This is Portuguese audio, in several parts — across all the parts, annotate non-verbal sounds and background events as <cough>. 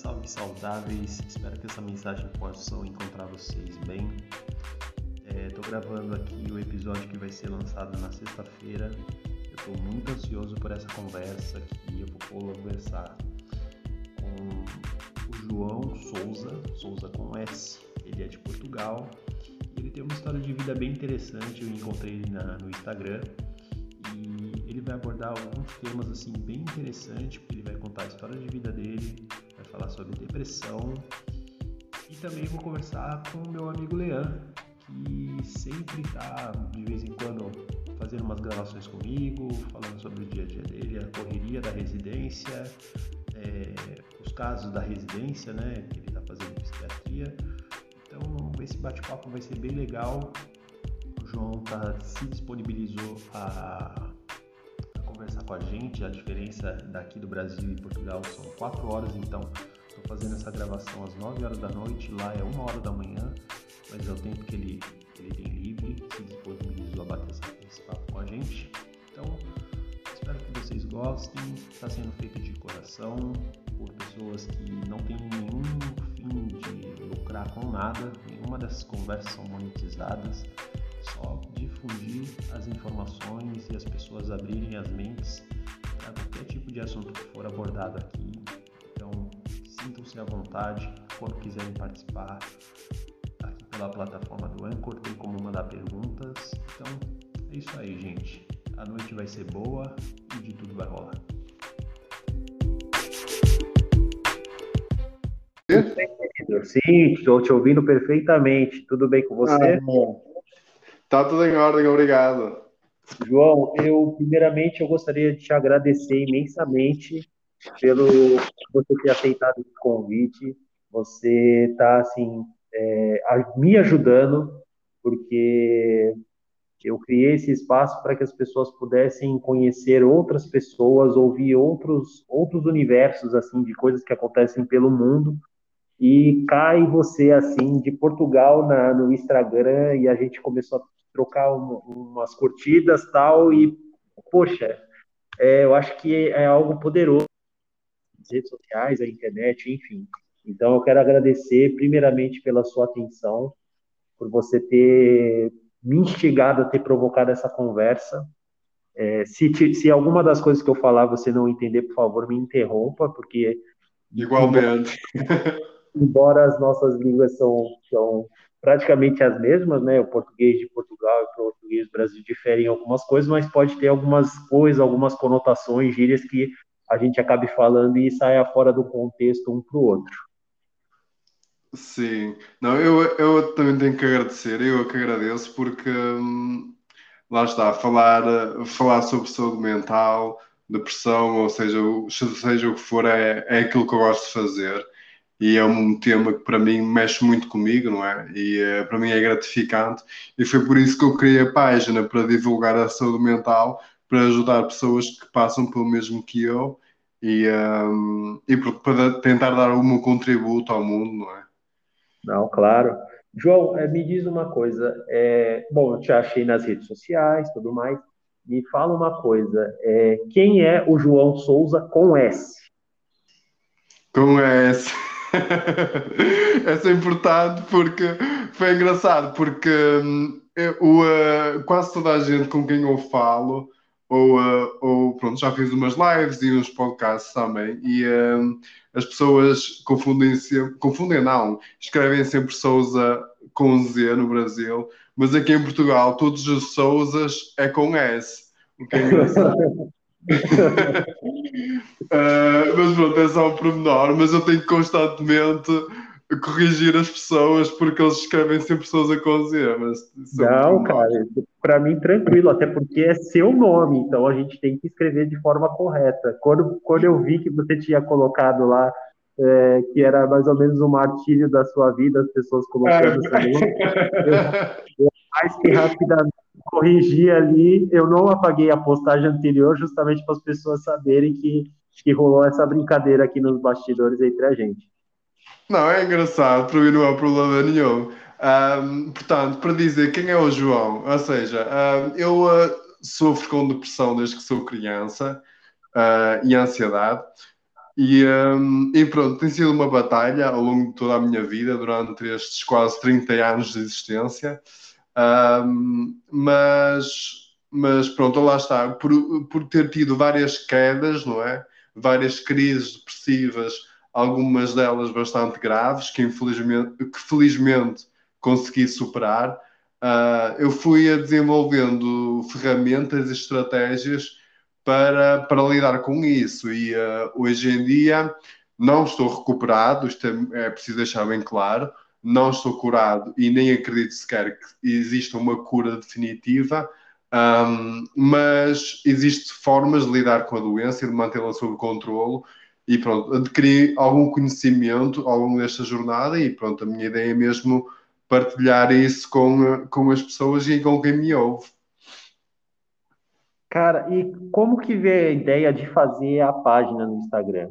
salve saudáveis! Espero que essa mensagem possa encontrar vocês bem. Estou é, gravando aqui o episódio que vai ser lançado na sexta-feira. Eu estou muito ansioso por essa conversa que eu vou conversar com o João Souza, Souza com S. Ele é de Portugal. Ele tem uma história de vida bem interessante. Eu encontrei ele na, no Instagram ele vai abordar alguns temas assim bem interessantes, porque ele vai contar a história de vida dele, vai falar sobre depressão e também vou conversar com meu amigo Leandro, que sempre está de vez em quando fazendo umas gravações comigo, falando sobre o dia a dia dele, a correria da residência, é, os casos da residência, né, que ele está fazendo psiquiatria. Então esse bate-papo vai ser bem legal. O João tá, se disponibilizou a conversar com a gente. A diferença daqui do Brasil e Portugal são 4 horas, então estou fazendo essa gravação às 9 horas da noite, lá é 1 hora da manhã, mas é o tempo que ele, ele tem livre, se disponibilizou a bater esse papo com a gente. Então, espero que vocês gostem. Está sendo feito de coração por pessoas que não têm nenhum fim de lucrar com nada, nenhuma dessas conversas são monetizadas só difundir as informações e as pessoas abrirem as mentes para qualquer tipo de assunto que for abordado aqui. Então, sintam-se à vontade quando quiserem participar aqui pela plataforma do Anchor, tem como mandar perguntas. Então, é isso aí, gente. A noite vai ser boa e de tudo vai rolar. Sim, estou te ouvindo perfeitamente. Tudo bem com você? Ah, Tá tudo em ordem, obrigado. João, eu primeiramente eu gostaria de te agradecer imensamente pelo você ter aceitado esse convite. Você está assim é, me ajudando porque eu criei esse espaço para que as pessoas pudessem conhecer outras pessoas, ouvir outros outros universos assim de coisas que acontecem pelo mundo e cai você assim de Portugal na, no Instagram e a gente começou a trocar um, umas curtidas tal e poxa é, eu acho que é algo poderoso. As redes sociais a internet enfim. Então eu quero agradecer primeiramente pela sua atenção por você ter me instigado a ter provocado essa conversa. É, se, se alguma das coisas que eu falar você não entender por favor me interrompa porque igualmente. embora as nossas línguas são, são praticamente as mesmas, né? O português de Portugal e o português do Brasil diferem em algumas coisas, mas pode ter algumas coisas, algumas conotações, gírias que a gente acabe falando e saia fora do contexto um para o outro. Sim, não, eu, eu também tenho que agradecer, eu que agradeço, porque hum, lá está, falar, falar sobre saúde mental, depressão, ou seja, seja o que for, é, é aquilo que eu gosto de fazer e é um tema que para mim mexe muito comigo, não é? E uh, para mim é gratificante e foi por isso que eu criei a página para divulgar a saúde mental, para ajudar pessoas que passam pelo mesmo que eu e, um, ehm, e para tentar dar algum contributo ao mundo, não é? Não, claro. João, eh, me diz uma coisa. É, bom, eu te achei nas redes sociais, tudo mais. Me fala uma coisa. É, quem é o João Souza com S? Com S. <laughs> Essa é importante porque foi engraçado, porque hum, o, uh, quase toda a gente com quem eu falo, ou, uh, ou pronto, já fiz umas lives e uns podcasts também, e uh, as pessoas confundem sempre, confundem não, escrevem sempre Souza com Z no Brasil, mas aqui em Portugal todos os Souzas é com S, o que é engraçado. <laughs> uh, mas pronto, é só um pormenor, mas eu tenho que constantemente corrigir as pessoas porque eles escrevem sempre pessoas a com Z. Mas Não, cara, para mim tranquilo, até porque é seu nome, então a gente tem que escrever de forma correta. Quando, quando eu vi que você tinha colocado lá é, que era mais ou menos um martírio da sua vida, as pessoas colocando é. também, eu, eu mais que rapidamente corrigi ali. Eu não apaguei a postagem anterior, justamente para as pessoas saberem que, que rolou essa brincadeira aqui nos bastidores entre a gente. Não, é engraçado, para mim não há problema nenhum. Um, portanto, para dizer quem é o João, ou seja, um, eu uh, sofro com depressão desde que sou criança uh, e ansiedade. E, um, e, pronto, tem sido uma batalha ao longo de toda a minha vida, durante estes quase 30 anos de existência. Mas, mas pronto, lá está. Por, por ter tido várias quedas, não é? Várias crises depressivas, algumas delas bastante graves, que infelizmente, que felizmente consegui superar. Uh, eu fui a desenvolvendo ferramentas e estratégias para, para lidar com isso. E uh, hoje em dia não estou recuperado, isto é, é, preciso deixar bem claro, não estou curado e nem acredito sequer que exista uma cura definitiva, um, mas existem formas de lidar com a doença e de mantê-la sob controle. E pronto, adquiri algum conhecimento ao longo desta jornada e pronto, a minha ideia é mesmo partilhar isso com, com as pessoas e com quem me ouve. Cara, e como que vê a ideia de fazer a página no Instagram?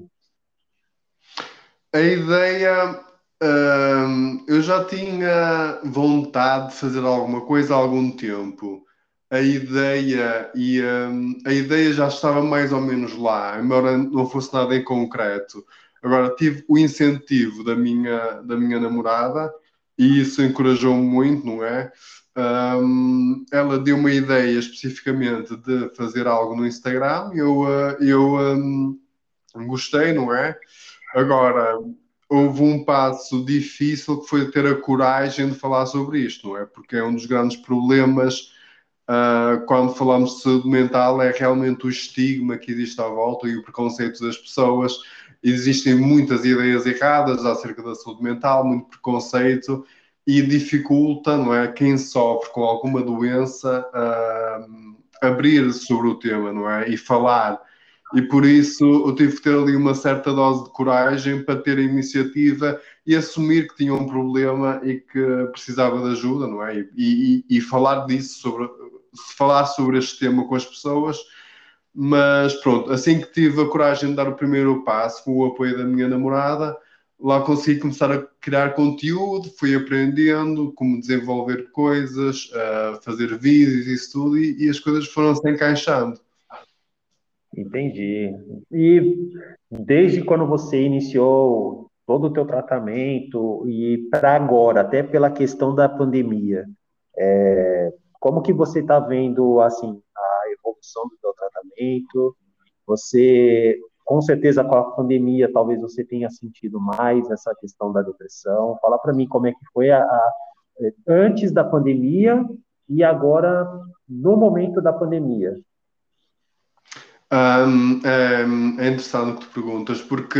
A ideia, hum, eu já tinha vontade de fazer alguma coisa há algum tempo. A ideia e hum, a ideia já estava mais ou menos lá, embora não fosse nada em concreto. Agora tive o incentivo da minha da minha namorada e isso encorajou muito, não é? Um, ela deu uma ideia especificamente de fazer algo no Instagram, eu, uh, eu um, gostei, não é? Agora, houve um passo difícil que foi ter a coragem de falar sobre isto, não é? Porque é um dos grandes problemas uh, quando falamos de saúde mental, é realmente o estigma que existe à volta e o preconceito das pessoas. Existem muitas ideias erradas acerca da saúde mental, muito preconceito e dificulta, não é, quem sofre com alguma doença uh, abrir sobre o tema, não é, e falar. E por isso eu tive que ter ali uma certa dose de coragem para ter a iniciativa e assumir que tinha um problema e que precisava de ajuda, não é? E, e, e falar disso, sobre, falar sobre este tema com as pessoas. Mas pronto, assim que tive a coragem de dar o primeiro passo, com o apoio da minha namorada, lá consegui começar a criar conteúdo, fui aprendendo como desenvolver coisas, fazer vídeos e isso tudo, e as coisas foram se encaixando. Entendi. E desde quando você iniciou todo o teu tratamento e para agora, até pela questão da pandemia, é, como que você está vendo assim a evolução do teu tratamento? Você com certeza com a pandemia talvez você tenha sentido mais essa questão da depressão. Fala para mim como é que foi a, a, antes da pandemia e agora no momento da pandemia. Um, é, é, interessante o que tu perguntas, porque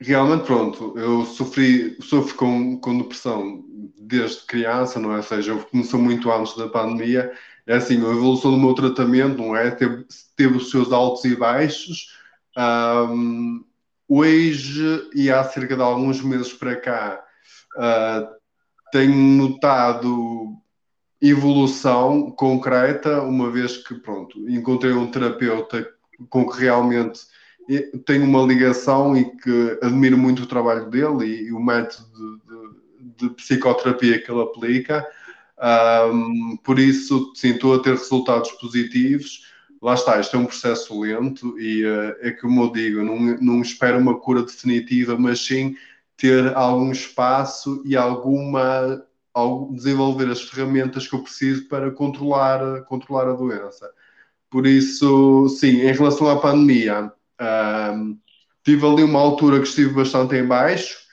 realmente, pronto, eu sofri, sofro com, com depressão desde criança, não é? Ou seja, começou muito antes da pandemia. É assim, a evolução do meu tratamento, não é? Teve, teve os seus altos e baixos, um, hoje, e há cerca de alguns meses para cá, uh, tenho notado evolução concreta, uma vez que, pronto, encontrei um terapeuta com que realmente tenho uma ligação e que admiro muito o trabalho dele e, e o método de, de, de, psicoterapia que ele aplica. Um, por isso, sim, estou a ter resultados positivos lá está, isto é um processo lento e uh, é como eu digo, não, não espero uma cura definitiva, mas sim ter algum espaço e alguma desenvolver as ferramentas que eu preciso para controlar, controlar a doença. Por isso, sim, em relação à pandemia, uh, tive ali uma altura que estive bastante em baixo,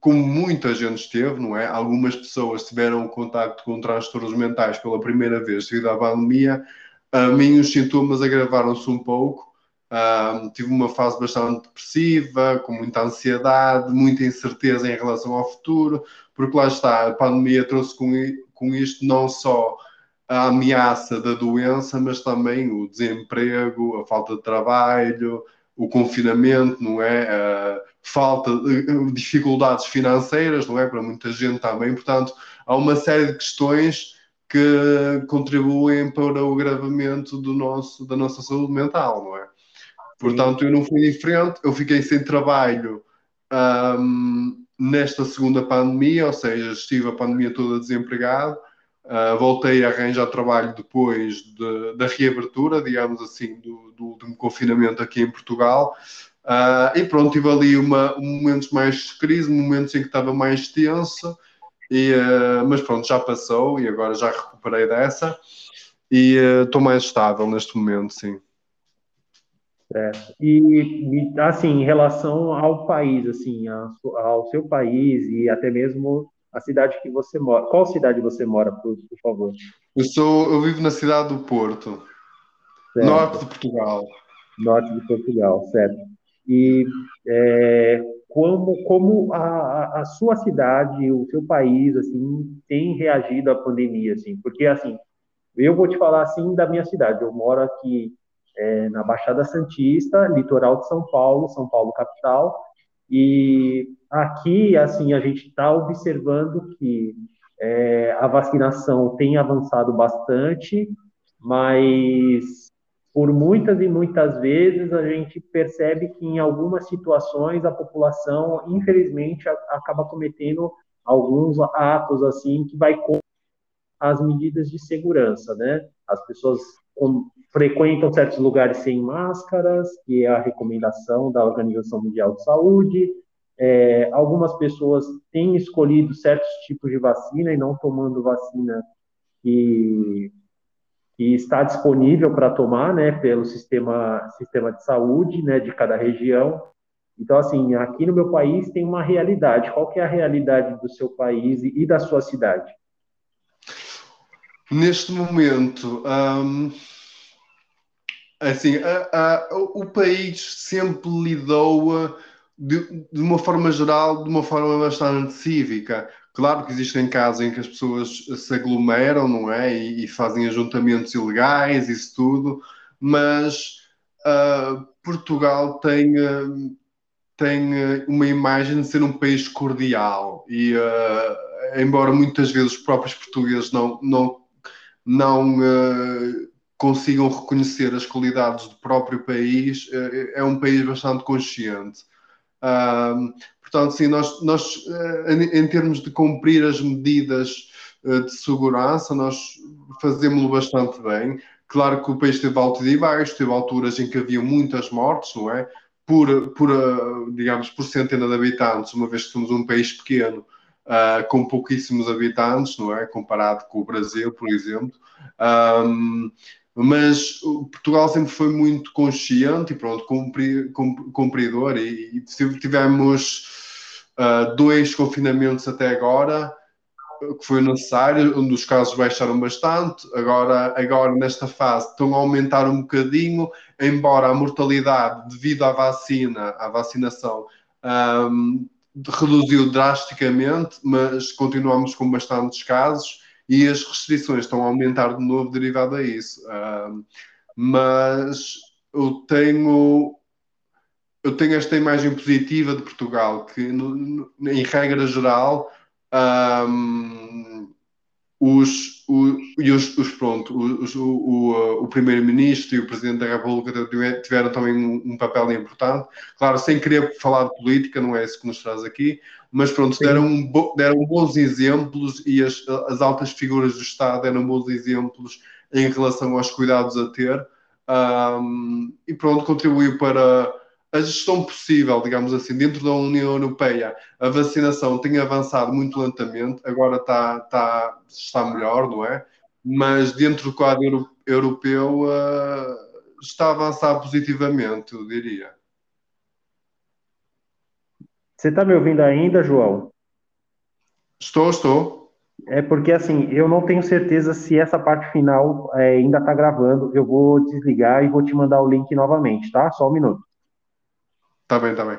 como muita gente esteve, não é? Algumas pessoas tiveram contato com transtornos mentais pela primeira vez devido à pandemia, a mim os sintomas agravaram-se um pouco. Uh, tive uma fase bastante depressiva, com muita ansiedade, muita incerteza em relação ao futuro, porque lá está, a pandemia trouxe com, com isto não só a ameaça da doença, mas também o desemprego, a falta de trabalho, o confinamento, não é? A falta de dificuldades financeiras, não é? Para muita gente também. Portanto, há uma série de questões que contribuem para o agravamento do nosso, da nossa saúde mental, não é? Portanto, eu não fui diferente, eu fiquei sem trabalho nesta segunda pandemia, ou seja, estive a pandemia toda desempregado, uh, voltei a arranjar trabalho depois de, da reabertura, digamos assim, do, do último confinamento aqui em Portugal. Uh, e pronto, tive ali uma, momentos mais de crise, momentos em que estava mais tenso, e, uh, mas pronto, já passou e agora já recuperei dessa e estou mais estável neste momento, sim. Certo. E, assim, em relação ao país, assim, ao seu país e até mesmo a cidade que você mora. Qual cidade você mora, por, por favor? Eu sou, eu vivo na cidade do Porto, certo. norte de Portugal. Norte de Portugal, certo. E é, como, como a, a sua cidade, o seu país, assim, tem reagido à pandemia, assim? Porque, assim, eu vou te falar, assim, da minha cidade. Eu moro aqui é, na Baixada Santista, litoral de São Paulo, São Paulo capital, e aqui, assim, a gente está observando que é, a vacinação tem avançado bastante, mas por muitas e muitas vezes a gente percebe que em algumas situações a população, infelizmente, acaba cometendo alguns atos assim que vai contra as medidas de segurança, né? As pessoas frequentam certos lugares sem máscaras, que é a recomendação da Organização Mundial de Saúde. É, algumas pessoas têm escolhido certos tipos de vacina e não tomando vacina que, que está disponível para tomar, né, pelo sistema, sistema de saúde, né, de cada região. Então, assim, aqui no meu país tem uma realidade. Qual que é a realidade do seu país e da sua cidade? Neste momento, hum, assim, a, a, o país sempre lidou de, de, uma forma geral, de uma forma bastante cívica. Claro que existem casos em que as pessoas se aglomeram, não é? E, e fazem ajuntamentos ilegais, isso tudo, mas uh, Portugal tem, uh, tem uma imagem de ser um país cordial e, uh, embora muitas vezes os próprios portugueses não, não não consigam reconhecer as qualidades do próprio país, é um país bastante consciente. Portanto, sim, nós, nós em, em, termos de cumprir as medidas de segurança, nós fazemos-lo bastante bem. Claro que o país teve altos e baixos, teve alturas em que havia muitas mortes, não é? Por, por digamos, por centena de habitantes, uma vez que somos um país pequeno, uh, com pouquíssimos habitantes, não é? Comparado com o Brasil, por exemplo. Um, mas Portugal sempre foi muito consciente e pronto, cumpri, cumpridor e, e tivemos uh, dois confinamentos até agora que foi necessário, onde os casos baixaram bastante, agora, agora nesta fase estão a aumentar um bocadinho, embora a mortalidade devido à vacina, à vacinação, um, reduziu drasticamente, mas continuamos com bastantes casos e as restrições estão a aumentar de novo derivado a isso. Mas eu tenho eu tenho esta imagem positiva de Portugal que no, no, em regra geral um, os, os, os, os pronto, os, o, o, o primeiro-ministro e o presidente da República tiveram também um, um, papel importante. Claro, sem querer falar de política, não é isso que nos traz aqui, mas pronto, deram, deram bons exemplos e as, as altas figuras do Estado deram bons exemplos em relação aos cuidados a ter. Um, e pronto, contribuiu para a gestão possível, digamos assim, dentro da União Europeia, a vacinação tem avançado muito lentamente, agora está, está, está melhor, não é? Mas dentro do quadro europeu uh, está a avançar positivamente, eu diria. Você está me ouvindo ainda, João? Estou, estou. É porque assim, eu não tenho certeza se essa parte final é, ainda está gravando. Eu vou desligar e vou te mandar o link novamente, tá? Só um minuto. Tá bem, tá bem.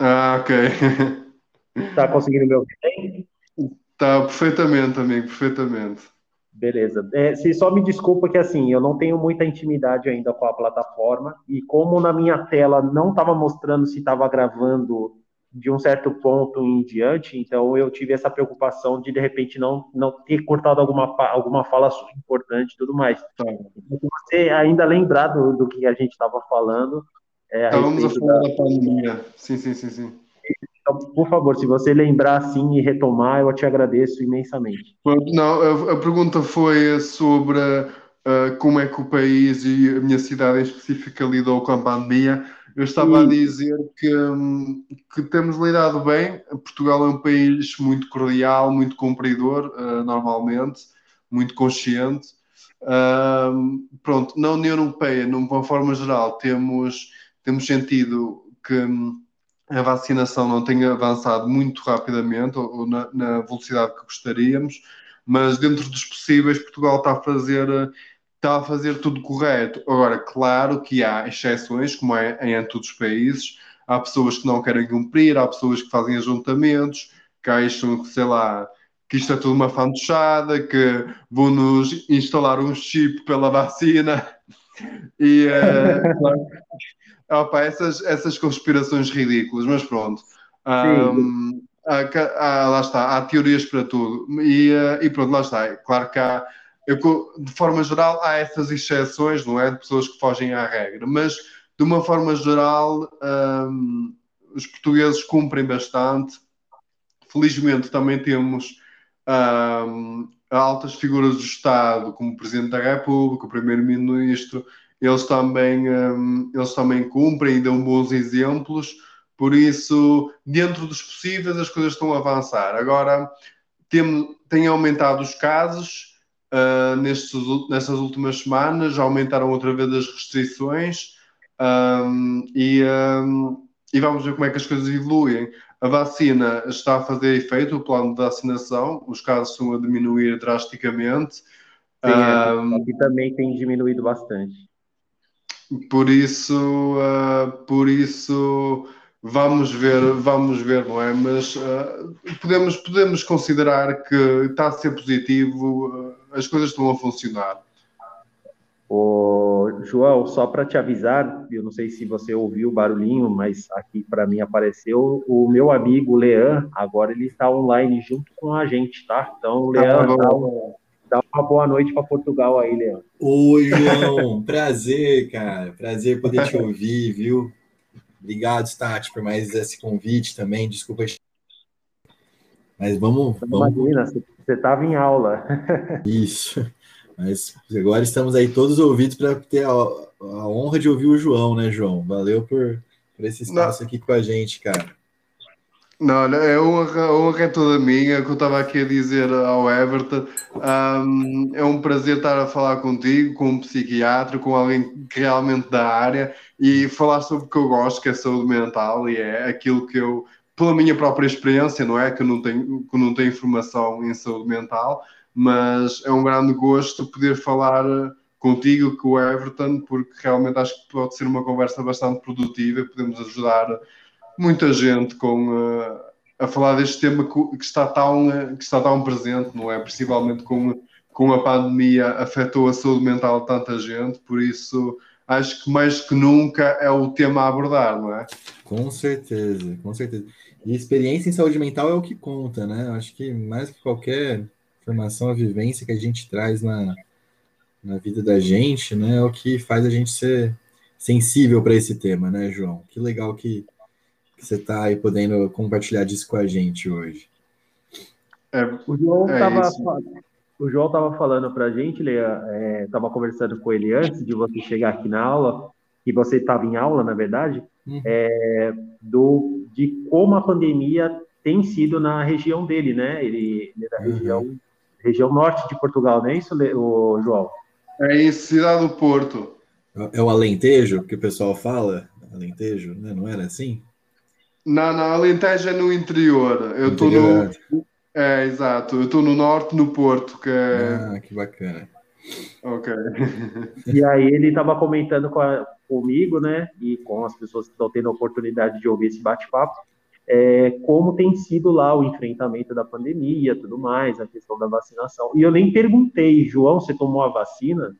Ah, ok. <laughs> Tá conseguindo me ouvir bem? Tá, perfeitamente, amigo, perfeitamente. Beleza. É, se só me desculpa que assim, eu não tenho muita intimidade ainda com a plataforma e como na minha tela não estava mostrando se estava gravando de um certo ponto em diante, então eu tive essa preocupação de de repente não não ter cortado alguma alguma fala importante e tudo mais. Tá. Você ainda lembrar do, do que a gente estava falando? É, Estávamos a falar da pandemia. Sim, sim, sim, sim. Então, por favor, se você lembrar assim e retomar, eu te agradeço imensamente. Não, a, a pergunta foi sobre uh, como é que o país e a minha cidade em específico lidou com a pandemia. Eu estava a dizer que, hum, que temos lidado bem. Portugal é um país muito cordial, muito cumpridor, uh, normalmente, muito consciente. Uh, pronto, na União Europeia, numa forma geral, temos, temos sentido que hum, a vacinação não tem avançado muito rapidamente ou, ou na, na, velocidade que gostaríamos, mas dentro dos possíveis, Portugal está a fazer está a fazer tudo correto. Agora, claro que há exceções, como é em todos os países, há pessoas que não querem cumprir, há pessoas que fazem ajuntamentos, que acham que, sei lá, que isto é tudo uma fantochada, que vão nos instalar um chip pela vacina. <laughs> E uh, <laughs> opa, essas, essas conspirações ridículas, mas pronto. Um, há, há, lá está, há teorias para tudo. E, uh, e pronto, lá está. Claro que há eu, de forma geral, há essas exceções, não é? De pessoas que fogem à regra, mas de uma forma geral, um, os portugueses cumprem bastante. Felizmente, também temos um, altas figuras do Estado, como o Presidente da República, o Primeiro-Ministro, eles também, um, eles também cumprem e dão bons exemplos. Por isso, dentro dos possíveis, as coisas estão a avançar. Agora, tem, tem aumentado os casos uh, nestes, nestas últimas semanas, aumentaram outra vez as restrições um, e, um, e, vamos ver como é que as coisas evoluem. A vacina está a fazer efeito, o plano de vacinação, os casos estão a diminuir drasticamente. Sim, aqui também tem diminuído bastante. Por isso, uh, por isso vamos ver, vamos ver, não é? Mas uh, podemos, podemos considerar que está a ser positivo, uh, as coisas estão a funcionar. Ô, João, só para te avisar, eu não sei se você ouviu o barulhinho, mas aqui para mim apareceu o meu amigo Leão, agora ele está online junto com a gente, tá? Então, Leão, ah, dá, dá uma boa noite para Portugal aí, Leão. Oi, João, <laughs> prazer, cara, prazer poder te ouvir, viu? Obrigado, Stati, por mais esse convite também. Desculpa. Mas vamos. vamos... Imagina, você estava em aula. <laughs> Isso. Mas agora estamos aí todos ouvidos para ter a, a, honra de ouvir o João, né, João? Valeu por, por esse espaço Não. aqui com a gente, cara. Não, é honra, a honra é toda minha, que eu estava aqui a dizer ao Everton. Um, é um prazer estar a falar contigo, com um psiquiatra, com alguém que realmente da área e falar sobre o que eu gosto, que é saúde mental, e é aquilo que eu, pela minha própria experiência, não é? Que eu não tenho, que não tenho informação em saúde mental, mas é um grande gosto poder falar contigo, com o Everton, porque realmente acho que pode ser uma conversa bastante produtiva, podemos ajudar muita gente com, uh, a falar deste tema que, está tão, uh, que está tão presente, não é? Principalmente com, com a pandemia afetou a saúde mental de tanta gente, por isso acho que mais que nunca é o tema a abordar, não é? Com certeza, com certeza. E experiência em saúde mental é o que conta, né? Acho que mais que qualquer formação, a vivência que a gente traz na, na vida da gente, né, é o que faz a gente ser sensível para esse tema, né, João? Que legal que que você está aí podendo compartilhar disso com a gente hoje. É, o João estava é falando para a gente, ele estava é, conversando com ele antes de você chegar aqui na aula, que você estava em aula, na verdade, uhum. é, do, de como a pandemia tem sido na região dele, né? Ele, ele é da uhum. região, região norte de Portugal, não é isso, o João? É em Cidade do Porto. É o Alentejo que o pessoal fala? Alentejo, né? Não era assim? Não, não, Alentejo é no interior. Eu estou no. É, exato. Eu estou no norte, no Porto, que é. Ah, que bacana. Ok. <laughs> E aí ele estava comentando com a, comigo, né, e com as pessoas que estão tendo a oportunidade de ouvir esse bate-papo, é, como tem sido lá o enfrentamento da pandemia, tudo mais, a questão da vacinação. E eu nem perguntei, João, você tomou a vacina?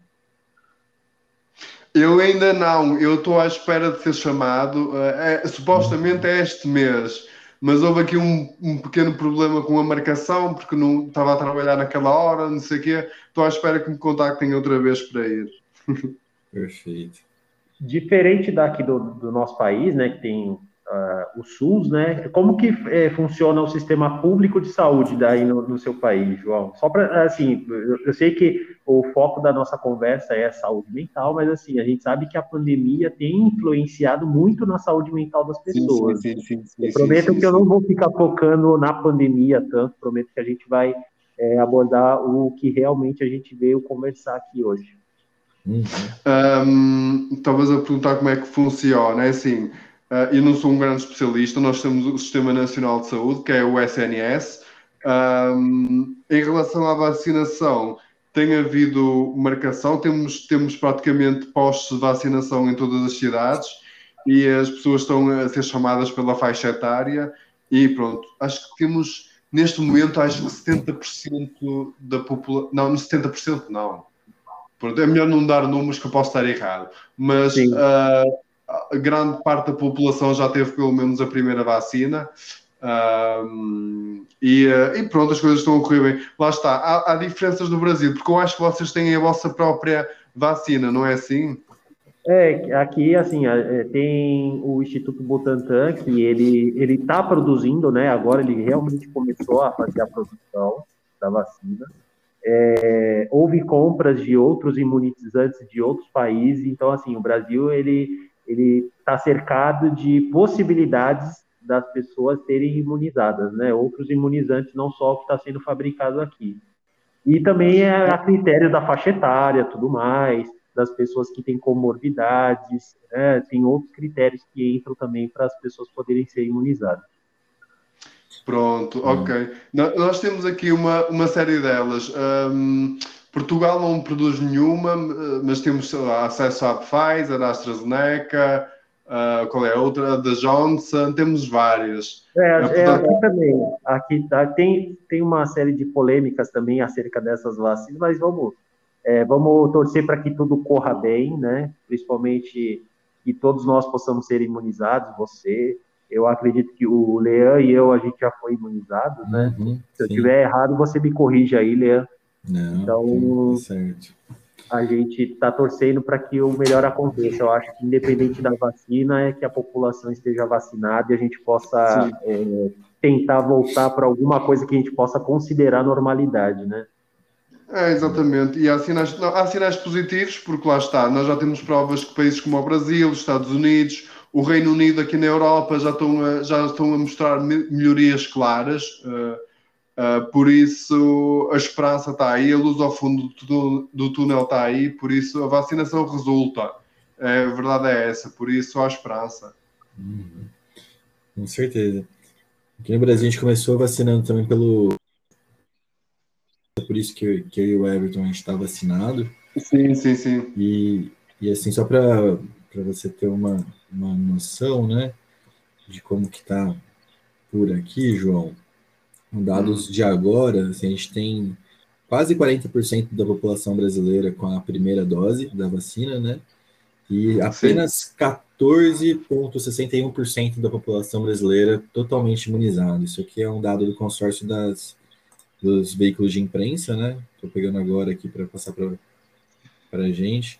Eu ainda não, eu estou à espera de ser chamado. É, supostamente é este mês, mas houve aqui um, um, pequeno problema com a marcação, porque não estava a trabalhar naquela hora, não sei o quê. Estou à espera que me contactem outra vez para ir. <laughs> Perfeito. Diferente daqui do, do nosso país, né, que tem uh, o SUS, né? Como que é, funciona o sistema público de saúde daí no, no seu país, João? Só para, assim, eu, eu, sei que o foco da nossa conversa é a saúde mental, mas, assim, a gente sabe que a pandemia tem influenciado muito na saúde mental das pessoas. Sim, sim, sim, eu prometo que eu não vou ficar focando na pandemia tanto, prometo que a gente vai é, abordar o que realmente a gente veio conversar aqui hoje. Uhum. Um, talvez a perguntar como é que funciona, é assim, Uh, eu não sou um grande especialista, nós temos o Sistema Nacional de Saúde, que é o SNS. Um, em relação à vacinação, tem havido marcação, temos, temos praticamente postos de vacinação em todas as cidades e as pessoas estão a ser chamadas pela faixa etária e pronto, acho que temos neste momento acho que 70% da população, não, 70% não, pronto, é melhor não dar números que eu posso estar errado, mas uh, grande parte da população já teve pelo menos a primeira vacina. Um, e, eh, e, pronto, as coisas estão a correr bem. Lá está, há, há, diferenças no Brasil, porque eu acho que vocês têm a vossa própria vacina, não é assim? É, aqui, assim, é, tem o Instituto Butantan, que ele ele está produzindo, né? Agora ele realmente começou a fazer a produção da vacina. É, houve compras de outros imunizantes de outros países, então, assim, o Brasil, ele ele está cercado de possibilidades das pessoas serem imunizadas, né? Outros imunizantes, não só o que está sendo fabricado aqui. E também é a critério da faixa etária, tudo mais, das pessoas que têm comorbidades, né? tem outros critérios que entram também para as pessoas poderem ser imunizadas. Pronto, ok. Nós temos aqui uma, uma série delas. Um, Portugal não produz nenhuma, mas temos lá, acesso à Pfizer, à AstraZeneca, uh, qual é a outra? Da Johnson, temos várias. É, é, é portanto... aqui também. Aqui tá, tem, tem uma série de polêmicas também acerca dessas vacinas, mas vamos, é, vamos torcer para que tudo corra bem, né? Principalmente que todos nós possamos ser imunizados, você, eu acredito que o Leão e eu, a gente já foi imunizado, né? Uhum, Se eu estiver errado, você me corrige aí, Leão. Não, então, tá certo. A gente está torcendo para que o melhor aconteça. Eu acho que, independente da vacina, é que a população esteja vacinada e a gente possa é, tentar voltar para alguma coisa que a gente possa considerar normalidade, né? É, exatamente. E há sinais, não, há sinais positivos, porque lá está, nós já temos provas que países como o Brasil, os Estados Unidos, o Reino Unido aqui na Europa já estão a, já estão a mostrar melhorias claras. Uh, Uh, por isso a esperança está aí, a luz ao fundo do, do túnel está aí, por isso a vacinação resulta. É, a verdade é essa, por isso há esperança. Uhum. Com certeza. Aqui no Brasil a gente começou vacinando também pelo. É por isso que, que eu e o Everton a gente está vacinado. Sim, sim, sim. E, e assim, só para você ter uma, uma noção, né, de como que tá por aqui, João. Com dados de agora, assim, a gente tem quase 40% da população brasileira com a primeira dose da vacina, né? E apenas 14,61% da população brasileira totalmente imunizada. Isso aqui é um dado do consórcio das, dos veículos de imprensa, né? Estou pegando agora aqui para passar para a gente.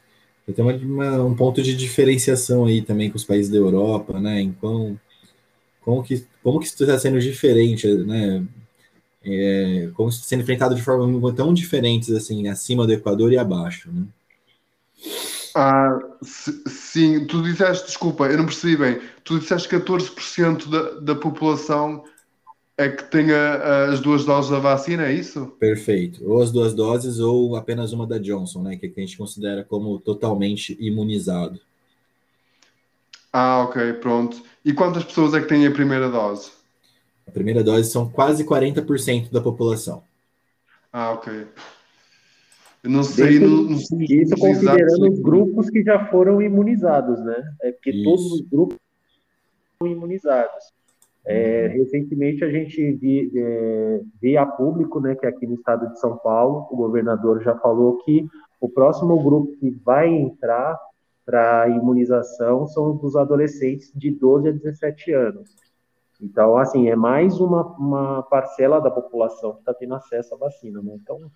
Tem uma, uma, um ponto de diferenciação aí também com os países da Europa, né? Em quão, que, como que isso está sendo diferente, né? É, como sendo enfrentado de forma tão diferentes, assim, acima do Equador e abaixo, né? Ah, sim, tu disseste, desculpa, eu não percebi bem, tu disseste que 14% da, da população é que tenha as duas doses da vacina, é isso? Perfeito. Ou as duas doses ou apenas uma da Johnson, né? Que a gente considera como totalmente imunizado. Ah, ok, pronto. E quantas pessoas é que têm a primeira dose? A primeira dose são quase 40% da população. Ah, ok. Eu não sei. Não, não sei isso considerando os grupos que já foram imunizados, né? É porque isso. todos os grupos foram imunizados. É, recentemente a gente vi, é, vi a público, né, que aqui no estado de São Paulo, o governador já falou que o próximo grupo que vai entrar para imunização são dos adolescentes de 12 a 17 anos. Então, assim, é mais uma, uma parcela da população que está tendo acesso à vacina, né? Então,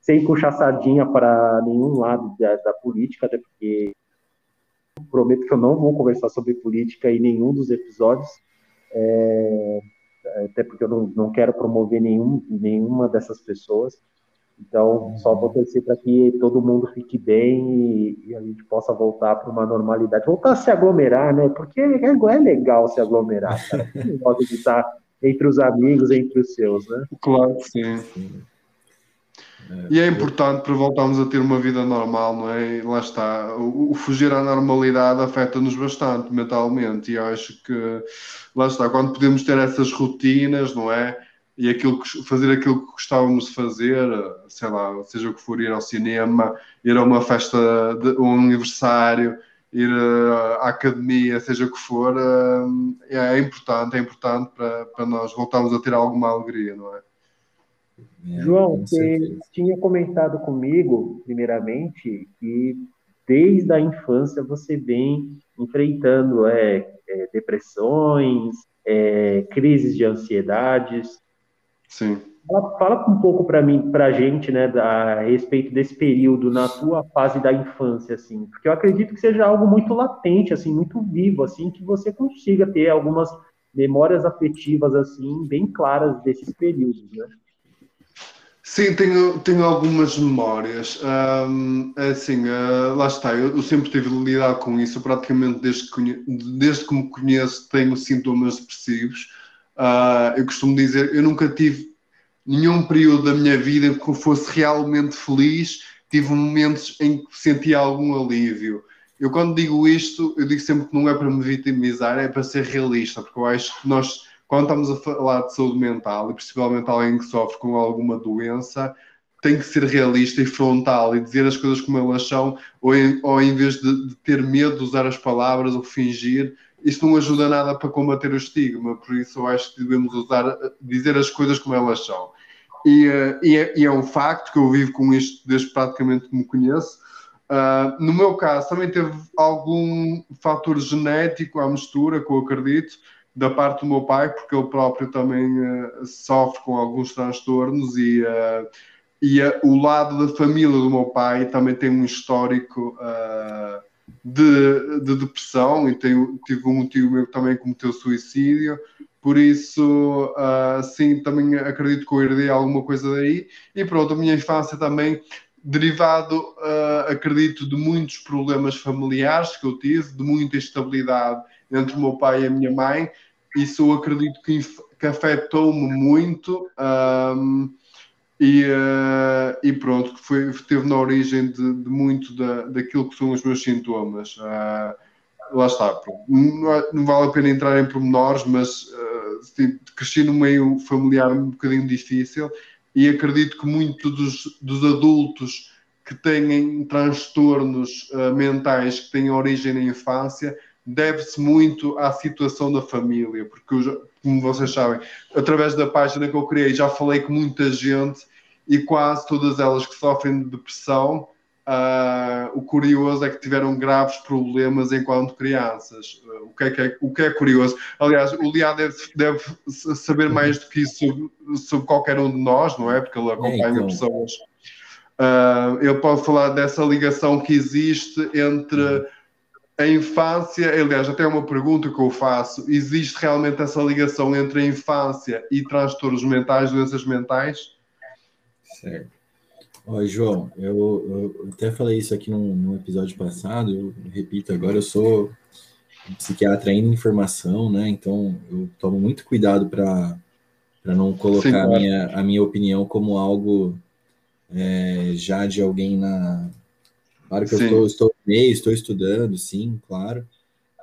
sem puxar sardinha para nenhum lado da, da, política, até porque prometo que eu não vou conversar sobre política em nenhum dos episódios, é, até porque eu não, não quero promover nenhum, nenhuma dessas pessoas. Então, só vou torcer para que todo mundo fique bem e, e a gente possa voltar para uma normalidade. Voltar a se aglomerar, né? Porque é, é legal se aglomerar, cara. <laughs> Não gosta de estar entre os amigos, entre os seus, né? Claro que sim. E é importante para voltarmos a ter uma vida normal, não é? E lá está. O, o fugir à normalidade afeta-nos bastante mentalmente. E acho que lá está. Quando podemos ter essas rotinas, não é? E aquilo que, fazer aquilo que gostávamos de fazer, sei lá, seja o que for, ir ao cinema, ir a uma festa, de, um aniversário, ir à academia, seja o que for, é, é importante, é importante para, para nós voltarmos a ter alguma alegria, não é? É, João, você tinha comentado comigo, primeiramente, que desde a infância você vem enfrentando é, é depressões, é, crises de ansiedades. Sim. Fala, fala um pouco para mim, para a gente, né, a respeito desse período na tua fase da infância, assim, porque eu acredito que seja algo muito latente, assim, muito vivo, assim, que você consiga ter algumas memórias afetivas, assim, bem claras desses períodos, né? Sim, tenho, tenho algumas memórias. Um, é assim, uh, lá está, eu, eu, sempre tive de lidar com isso, praticamente desde que, desde que me conheço tenho sintomas depressivos. Uh, eu costumo dizer, eu nunca tive nenhum período da minha vida que eu fosse realmente feliz, tive momentos em que sentia algum alívio. Eu quando digo isto, eu digo sempre que não é para me vitimizar, é para ser realista, porque eu acho que nós quando estamos a falar de saúde mental, e principalmente alguém que sofre com alguma doença, tem que ser realista e frontal e dizer as coisas como elas são, ou em, ou em vez de, de, ter medo de usar as palavras ou fingir, isso não ajuda nada para combater o estigma, por isso eu acho que devemos usar, dizer as coisas como elas são. E, uh, e, é, e é, um facto que eu vivo com isto desde praticamente que me conheço. Uh, no meu caso, também teve algum fator genético à mistura, que eu acredito, da parte do meu pai, porque ele próprio também uh, sofre com alguns transtornos e, uh, e uh, o lado da família do meu pai também tem um histórico de, de, depressão e tem, tive um tio meu que também cometeu suicídio, por isso, sim, também acredito que eu herdei alguma coisa daí. E pronto, a minha infância também derivado, acredito, de muitos problemas familiares que eu tive, de muita instabilidade entre o meu pai e a minha mãe, isso eu acredito que, que afetou-me muito um, e, uh, e, pronto, que foi, teve na origem de, de, muito da, daquilo que são os meus sintomas. Uh, lá está, não, não, vale a pena entrar em pormenores, mas uh, cresci num meio familiar um bocadinho difícil e acredito que muitos dos, dos adultos que têm transtornos uh, mentais que têm origem na infância deve-se muito à situação da família, porque eu, como vocês sabem, através da página que eu criei já falei com muita gente e quase todas elas que sofrem de depressão, uh, o curioso é que tiveram graves problemas enquanto crianças. Uh, o, que é, que é, o que é curioso? Aliás, o Liá deve, deve saber mais do que isso sobre, sobre, qualquer um de nós, não é? Porque ele acompanha então. pessoas. Uh, ele pode falar dessa ligação que existe entre a infância, aliás, até uma pergunta que eu faço: existe realmente essa ligação entre a infância e transtornos mentais, doenças mentais? Certo. Oi, João, eu, eu, até falei isso aqui num, num, episódio passado, eu repito agora, eu sou psiquiatra em informação, né? Então eu tomo muito cuidado para não colocar Sim, claro. a, minha, a minha opinião como algo é, já de alguém na, Claro que sim. eu estou, estou meio, estou estudando, sim, claro.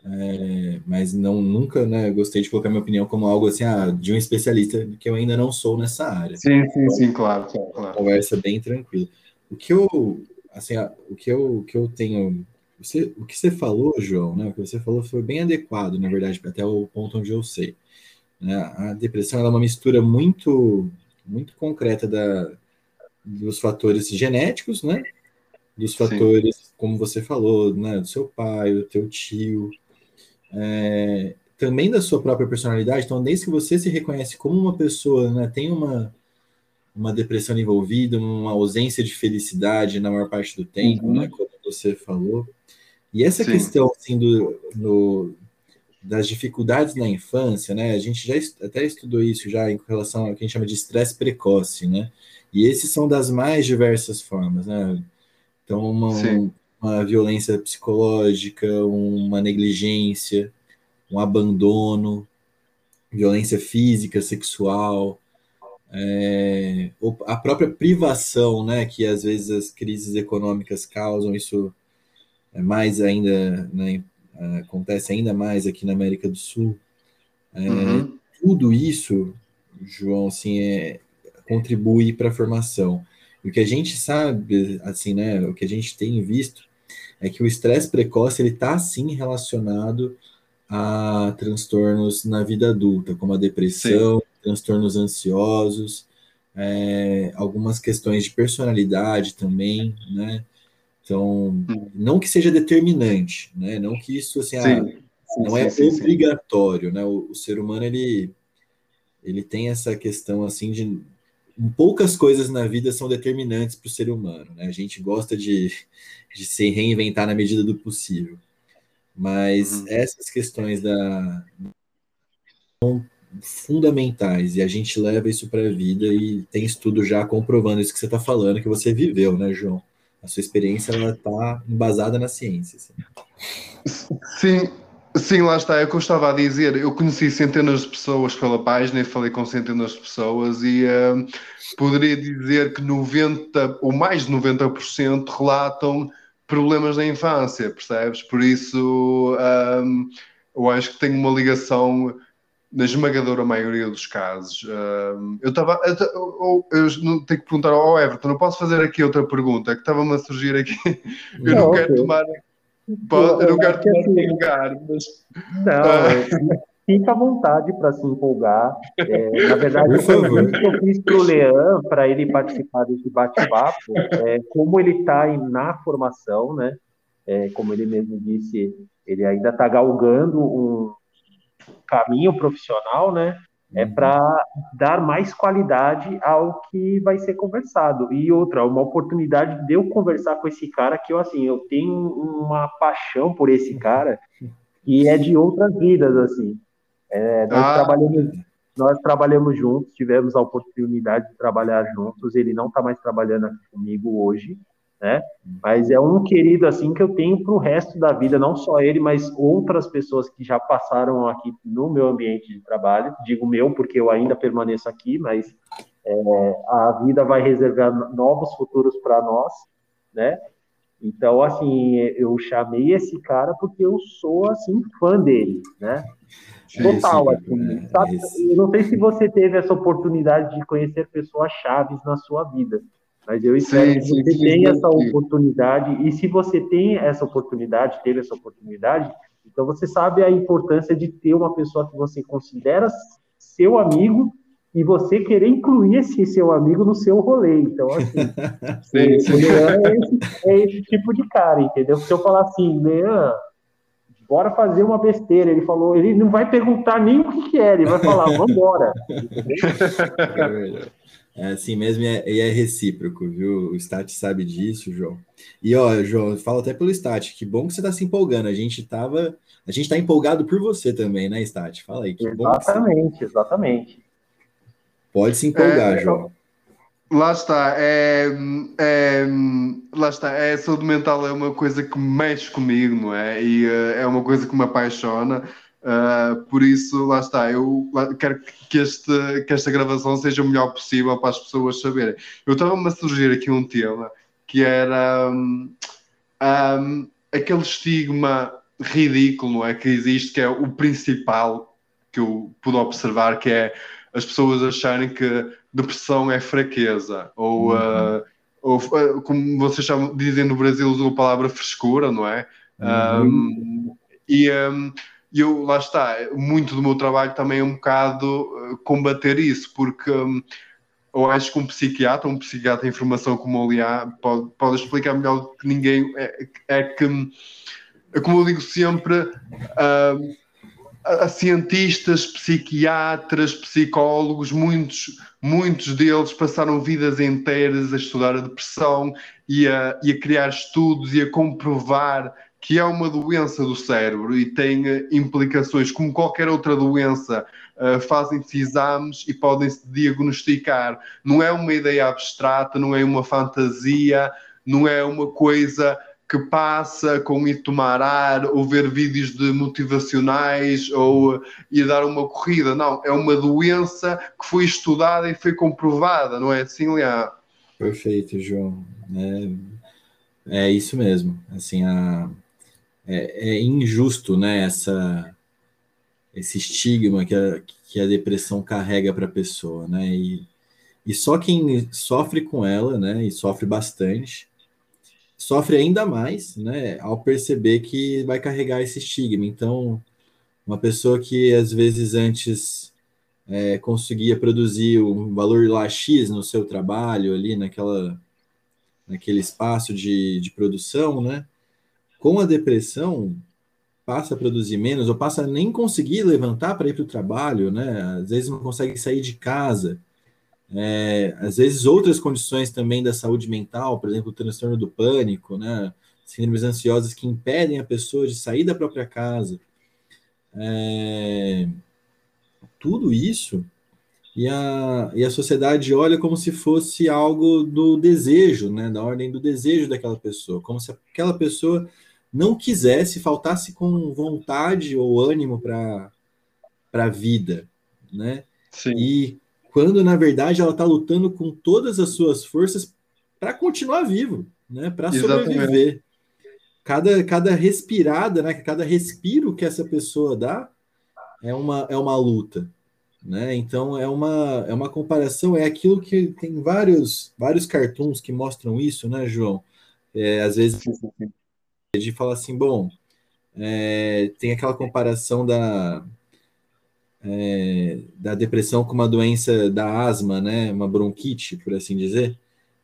É, mas não nunca né, gostei de colocar minha opinião como algo assim ah, de um especialista que eu ainda não sou nessa área. Sim, sim, então, sim, claro, claro. Conversa bem tranquila. O que eu assim, o que eu, o que eu tenho você, o que você falou, João, né? O que você falou foi bem adequado, na verdade, até o ponto onde eu sei. Né? A depressão é uma mistura muito muito concreta da, dos fatores genéticos, né? Dos fatores, Sim. como você falou, né, do seu pai, do teu tio, é, também da sua própria personalidade. Então, desde que você se reconhece como uma pessoa, né, tem uma, uma depressão envolvida, uma ausência de felicidade na maior parte do tempo, uhum. né, como você falou. E essa Sim. questão assim, do, no, das dificuldades na infância, né? A gente já até estudou isso já em relação ao que a gente chama de estresse precoce, né? E esses são das mais diversas formas, né? Então, uma, uma violência psicológica, uma negligência, um abandono, violência física, sexual, é, a própria privação, né, que às vezes as crises econômicas causam, isso é mais ainda, né, acontece ainda mais aqui na América do Sul. É, uhum. Tudo isso, João, assim, é, contribui para a formação. E o que a gente sabe, assim, né, o que a gente tem visto é que o estresse precoce ele está sim relacionado a transtornos na vida adulta, como a depressão, sim. transtornos ansiosos, é, algumas questões de personalidade também, né? Então, não que seja determinante, né? Não que isso assim, sim, ah, sim, não é obrigatório, né? O, o, ser humano ele ele tem essa questão assim de poucas coisas na vida são determinantes para o ser humano, né? A gente gosta de, de se reinventar na medida do possível. Mas uhum. essas questões da são fundamentais e a gente leva isso para a vida e tem estudo já comprovando isso que você está falando, que você viveu, né, João? A sua experiência ela está embasada na ciência. Assim. Sim, sim, lá está. É o que eu estava a dizer. Eu conheci centenas de pessoas pela página e falei com centenas de pessoas e uh, poderia dizer que 90 ou mais de 90% relatam problemas da infância, percebes? Por isso, um, eu acho que tem uma ligação na esmagadora maioria dos casos. Um, eu estava. Eu, eu, eu, tenho que perguntar ao Everton, não posso fazer aqui outra pergunta, que estava-me a surgir aqui. <laughs> Eu não, não quero okay. tomar. Pode, eu não quero tomar assim, lugar, mas. Não, uh, fica à vontade para se empolgar. É, na verdade, o que eu fiz para o Leão, para ele participar desse bate-papo, é, como ele está na formação, né? É, como ele mesmo disse, ele ainda está galgando um caminho profissional, né? É uhum. para dar mais qualidade ao que vai ser conversado. E outra, uma oportunidade de eu conversar com esse cara que eu assim, eu tenho uma paixão por esse cara e é de outras vidas assim. É, nós, ah. trabalhamos, nós trabalhamos juntos, tivemos a oportunidade de trabalhar juntos. Ele não está mais trabalhando aqui comigo hoje, né? Mas é um querido assim que eu tenho para o resto da vida, não só ele, mas outras pessoas que já passaram aqui no meu ambiente de trabalho. Digo meu porque eu ainda permaneço aqui, mas é, a vida vai reservar novos futuros para nós, né? Então, assim, eu chamei esse cara porque eu sou, assim, fã dele, né? Total, assim. É, sabe? Eu não sei se você teve essa oportunidade de conhecer pessoas chaves na sua vida, mas eu espero sim, que você sim, tenha sim, essa oportunidade. E se você tem essa oportunidade, teve essa oportunidade, então você sabe a importância de ter uma pessoa que você considera seu amigo e você querer incluir esse seu amigo no seu rolê. Então, assim, <laughs> sim, sim. É, esse, é, esse, tipo de cara, entendeu? Se eu falar assim, Leandro, bora fazer uma besteira. Ele falou, ele não vai perguntar nem o que, que é, ele vai falar, <laughs> vambora. É assim mesmo e é, é, recíproco, viu? O Stat sabe disso, João. E ó, João, fala até pelo Stat, que bom que você está se empolgando. A gente tava, a gente está empolgado por você também, né, Stat? Fala aí, que exatamente, bom. Que exatamente. Pode se empolgar, é, João. Lá está, é, é, lá está, é, a saúde mental é uma coisa que mexe comigo, não é? E uh, é uma coisa que me apaixona, uh, por isso, lá está, eu quero que, este, que esta gravação seja o melhor possível para as pessoas saberem. Eu estava-me a surgir aqui um tema que era um, um, aquele estigma ridículo, não é? Que existe, que é o principal que eu pude observar, que é as pessoas acharem que depressão é fraqueza, ou, uhum. uh, ou uh, como vocês chamam, dizem no Brasil, usam a palavra frescura, não é? Uhum. Um, e um, eu, lá está, muito do meu trabalho também é um bocado combater isso, porque um, eu acho que um psiquiatra, um psiquiatra em formação como o Liá, pode, pode explicar melhor que ninguém, é, é que, é como eu digo sempre, uh, a, cientistas, psiquiatras, psicólogos, muitos, muitos deles passaram vidas inteiras a estudar a depressão e a, e a criar estudos e a comprovar que é uma doença do cérebro e tem uh, implicações como qualquer outra doença, uh, fazem-se exames e podem-se diagnosticar. Não é uma ideia abstrata, não é uma fantasia, não é uma coisa que passa com ir tomar ar ou ver vídeos de motivacionais ou ir dar uma corrida. Não, é uma doença que foi estudada e foi comprovada, não é assim, Leão? Perfeito, João. É, é isso mesmo. Assim, a, é, é injusto, né, essa, esse estigma que a, que a depressão carrega para a pessoa, né? E, e só quem sofre com ela, né, e sofre bastante, sofre ainda mais, né, ao perceber que vai carregar esse estigma. Então, uma pessoa que às vezes antes é, conseguia produzir um valor lá X no seu trabalho ali naquela naquele espaço de, de produção, né? Com a depressão passa a produzir menos ou passa a nem conseguir levantar para ir para o trabalho, né? Às vezes não consegue sair de casa, é, às vezes outras condições também da saúde mental, por exemplo, o transtorno do pânico, né? Síndromes ansiosas que impedem a pessoa de sair da própria casa. É, tudo isso e a, e a sociedade olha como se fosse algo do desejo, né? Da ordem do desejo daquela pessoa, como se aquela pessoa não quisesse, faltasse com vontade ou ânimo para a vida, né? Sim. E quando na verdade ela está lutando com todas as suas forças para continuar vivo, né? Para sobreviver. Cada, cada respirada, né? Cada respiro que essa pessoa dá é uma, é uma luta, né? Então é uma, é uma comparação, é aquilo que tem vários vários cartoons que mostram isso, né, João? É, às vezes de falar assim, bom, é, tem aquela comparação da é, da depressão com uma doença da asma, né? Uma bronquite, por assim dizer.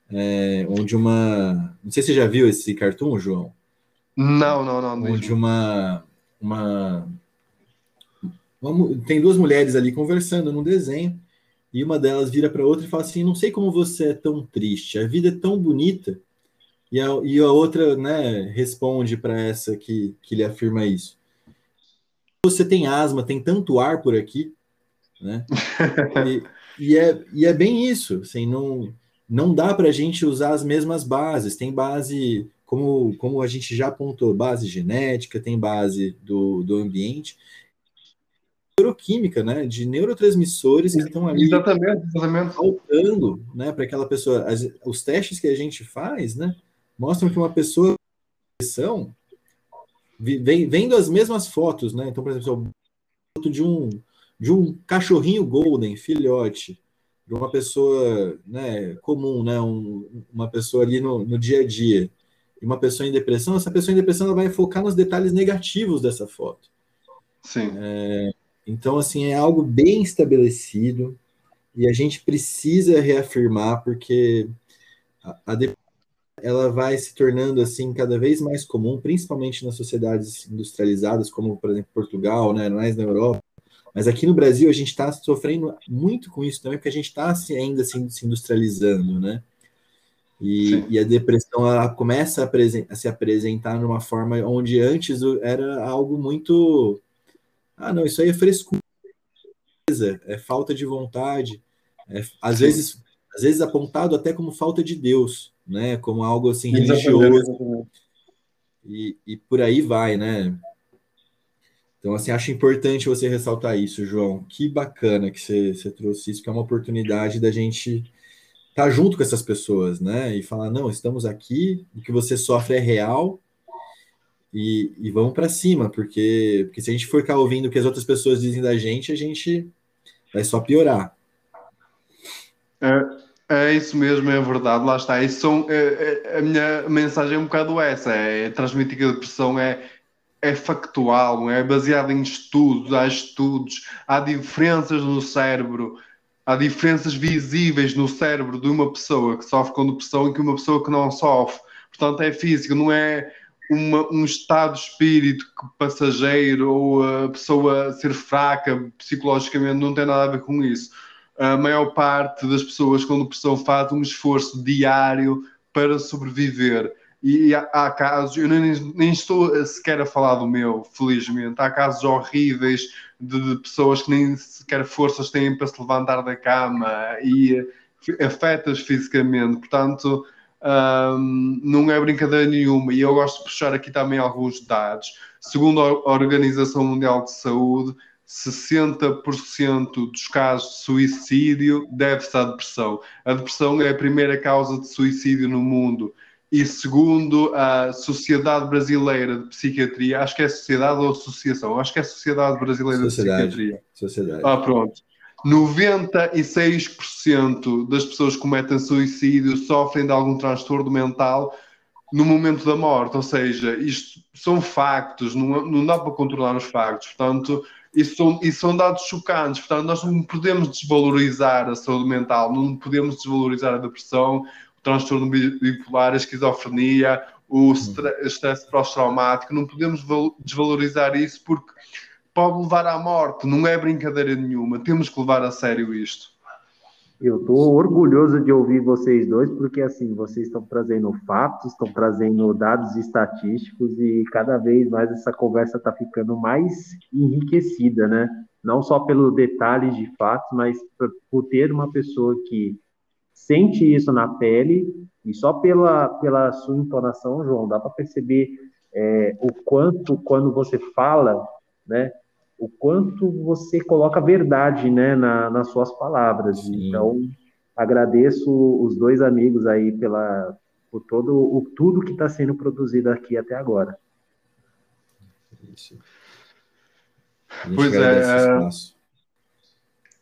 É, onde uma. Não sei se você já viu esse cartoon, João. Não, não, não. Onde uma, uma, uma. Tem duas mulheres ali conversando num desenho, e uma delas vira para outra e fala assim: Não sei como você é tão triste, a vida é tão bonita. E a, e a outra né, responde para essa que, que lhe afirma isso você tem asma, tem tanto ar por aqui, né? e, e, é, e é bem isso, assim, não, não dá para a gente usar as mesmas bases. Tem base, como, como a gente já apontou, base genética, tem base do, do ambiente, neuroquímica, né? De neurotransmissores que estão ali exatamente, exatamente. faltando, né? Para aquela pessoa. As, os testes que a gente faz, né? Mostram que uma pessoa com vem, vendo as mesmas fotos, né? Então, por exemplo, foto de um de um cachorrinho golden, filhote, de uma pessoa né, comum, né, um, uma pessoa ali no, no dia a dia, e uma pessoa em depressão, essa pessoa em depressão ela vai focar nos detalhes negativos dessa foto. Sim. É, então, assim, é algo bem estabelecido e a gente precisa reafirmar, porque a, a depressão ela vai se tornando assim cada vez mais comum, principalmente nas sociedades industrializadas, como por exemplo Portugal, né, mais na Europa. Mas aqui no Brasil a gente está sofrendo muito com isso também, porque a gente está ainda assim, se industrializando, né? E, e a depressão ela começa a, a, se apresentar numa forma onde antes era algo muito. Ah, não, isso aí é frescura, é falta de vontade, é, às vezes às vezes apontado até como falta de Deus né? Como algo assim religioso. E, e por aí vai, né? Então, assim, acho importante você ressaltar isso, João. Que bacana que você, você trouxe isso, que é uma oportunidade da gente estar tá junto com essas pessoas, né? E falar, não, estamos aqui, o que você sofre é real e, e vamos para cima, porque, porque se a gente for ficar ouvindo o que as outras pessoas dizem da gente, a gente vai só piorar. É, é isso mesmo, é verdade, lá está. Isso são, é, é, a minha mensagem é um bocado essa: é, transmitir que a depressão é, é factual, é baseada em estudos, há estudos, há diferenças no cérebro, há diferenças visíveis no cérebro de uma pessoa que sofre com depressão e que uma pessoa que não sofre. Portanto, é físico, não é uma, um estado de espírito passageiro ou a pessoa ser fraca psicologicamente, não tem nada a ver com isso a maior parte das pessoas com depressão faz um esforço diário para sobreviver. e há, casos, eu nem, nem, estou sequer a falar do meu, felizmente, há casos horríveis de, de pessoas que nem sequer forças têm para se levantar da cama e afetas fisicamente, portanto, um, não é brincadeira nenhuma. E eu gosto de puxar aqui também alguns dados. Segundo a Organização Mundial de Saúde, 60% dos casos de suicídio deve-se à depressão. A depressão é a primeira causa de suicídio no mundo e segundo a Sociedade Brasileira de Psiquiatria, acho que é Sociedade ou Associação, acho que é Sociedade Brasileira Sociedade. de Psiquiatria. Sociedade. Ah, pronto. 96% das pessoas que cometem suicídio sofrem de algum transtorno mental no momento da morte, ou seja, isto são factos, não, não dá para controlar os factos, portanto, isso são, isso são dados chocantes, portanto, nós não podemos desvalorizar a saúde mental, não podemos desvalorizar a depressão, transtorno bipolar, a esquizofrenia, o estresse pós-traumático, não podemos desvalorizar isso porque pode levar à morte, não é brincadeira nenhuma, temos que levar a sério isto. Eu estou orgulhoso de ouvir vocês dois, porque assim, vocês estão trazendo fatos, estão trazendo dados estatísticos e cada vez mais essa conversa está ficando mais enriquecida, né? Não só pelos detalhes de fatos, mas por ter uma pessoa que sente isso na pele e só pela, pela sua entonação, João, dá para perceber é, o quanto, quando você fala, né, o quanto você coloca verdade, né, na, nas suas palavras. Sim. Então, agradeço os dois amigos aí pela, por todo o tudo que está sendo produzido aqui até agora. Isso. Pois é,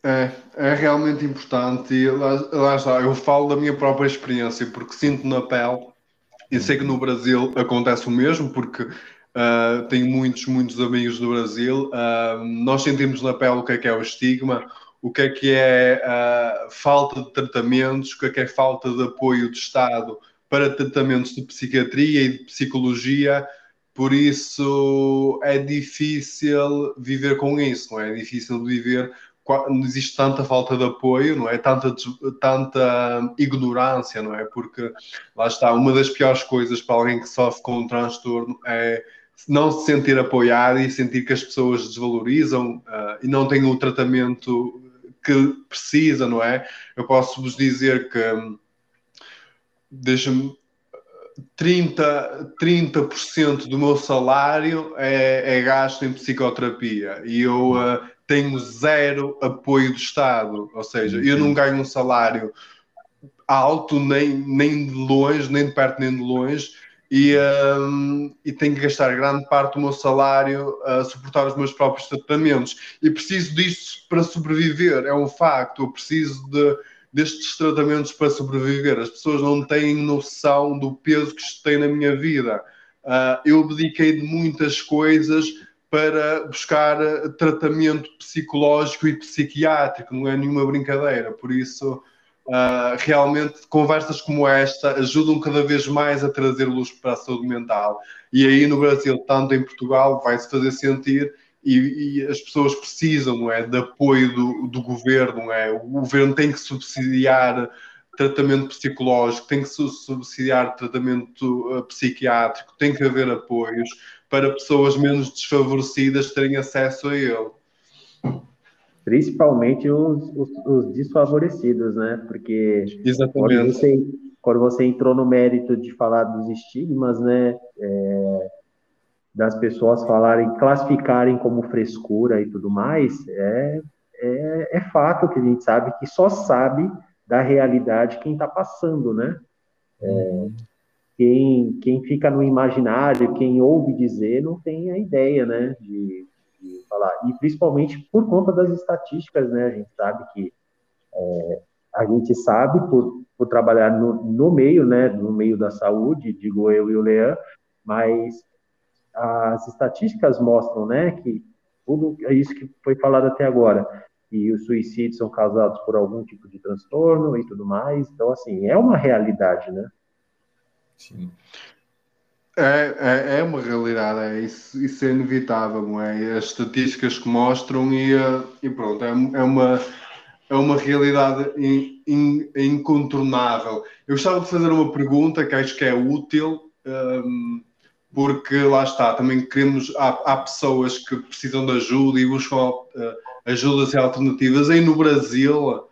é, é realmente importante e lá, lá está, eu falo da minha própria experiência porque sinto na pele e sei que no Brasil acontece o mesmo porque uh, tenho muitos, muitos amigos no Brasil uh, nós sentimos na pele o que é que é o estigma o que é que é uh, falta de tratamentos, o que é que é falta de apoio do Estado para tratamentos de psiquiatria e de psicologia por isso é difícil viver com isso, não é? É difícil viver não existe tanta falta de apoio, não é? Tanta, tanta ignorância, não é? Porque lá está, uma das piores coisas para alguém que sofre com um transtorno é não se sentir apoiado e sentir que as pessoas desvalorizam uh, e não têm o tratamento que precisa, não é? Eu posso vos dizer que, deixa-me, 30%, 30 do meu salário é, é, gasto em psicoterapia e eu uh, tenho zero apoio do Estado, ou seja, eu não ganho um salário alto nem, nem de longe, nem de perto nem de longe, e, um, e tenho que gastar grande parte do meu salário a suportar os meus próprios tratamentos. E preciso disto para sobreviver, é um facto. Eu preciso de, destes tratamentos para sobreviver. As pessoas não têm noção do peso que isto tem na minha vida. Uh, eu dediquei de muitas coisas para buscar eh, tratamento psicológico e psiquiátrico, não é nenhuma brincadeira. Por isso, uh, realmente, conversas como esta ajudam cada vez mais a trazer luz para a saúde mental. E aí no Brasil, tanto em Portugal, vai-se fazer sentir e, e, as pessoas precisam não é, de apoio do, do governo. Não é? O governo tem que subsidiar tratamento psicológico, tem que subsidiar tratamento uh, psiquiátrico, tem que haver apoios para pessoas menos desfavorecidas terem acesso a ele. Principalmente os, os, os desfavorecidos, né? Porque Exatamente. Quando você, quando você entrou no mérito de falar dos estigmas, né? É, das pessoas falarem, classificarem como frescura e tudo mais, é, é, é fato que a gente sabe que só sabe da realidade quem está passando, né? É, quem, quem fica no imaginário, quem ouve dizer, não tem a ideia, né, de, falar. E principalmente por conta das estatísticas, né, a gente sabe que é, a gente sabe por, por trabalhar no, no meio, né, no meio da saúde, digo eu e o Leão, mas as estatísticas mostram, né, que tudo é isso que foi falado até agora, e os suicídios são causados por algum tipo de transtorno e tudo mais. Então, assim, é uma realidade, né? Sim. É, é, é, uma realidade, é isso, isso é inevitável, não é? As estatísticas que mostram e, eh, e pronto, é, é, uma, é uma realidade in, in, incontornável. Eu gostava de fazer uma pergunta que acho que é útil um, porque lá está, também queremos, há, há, pessoas que precisam de ajuda e buscam uh, ajudas e alternativas. E no Brasil,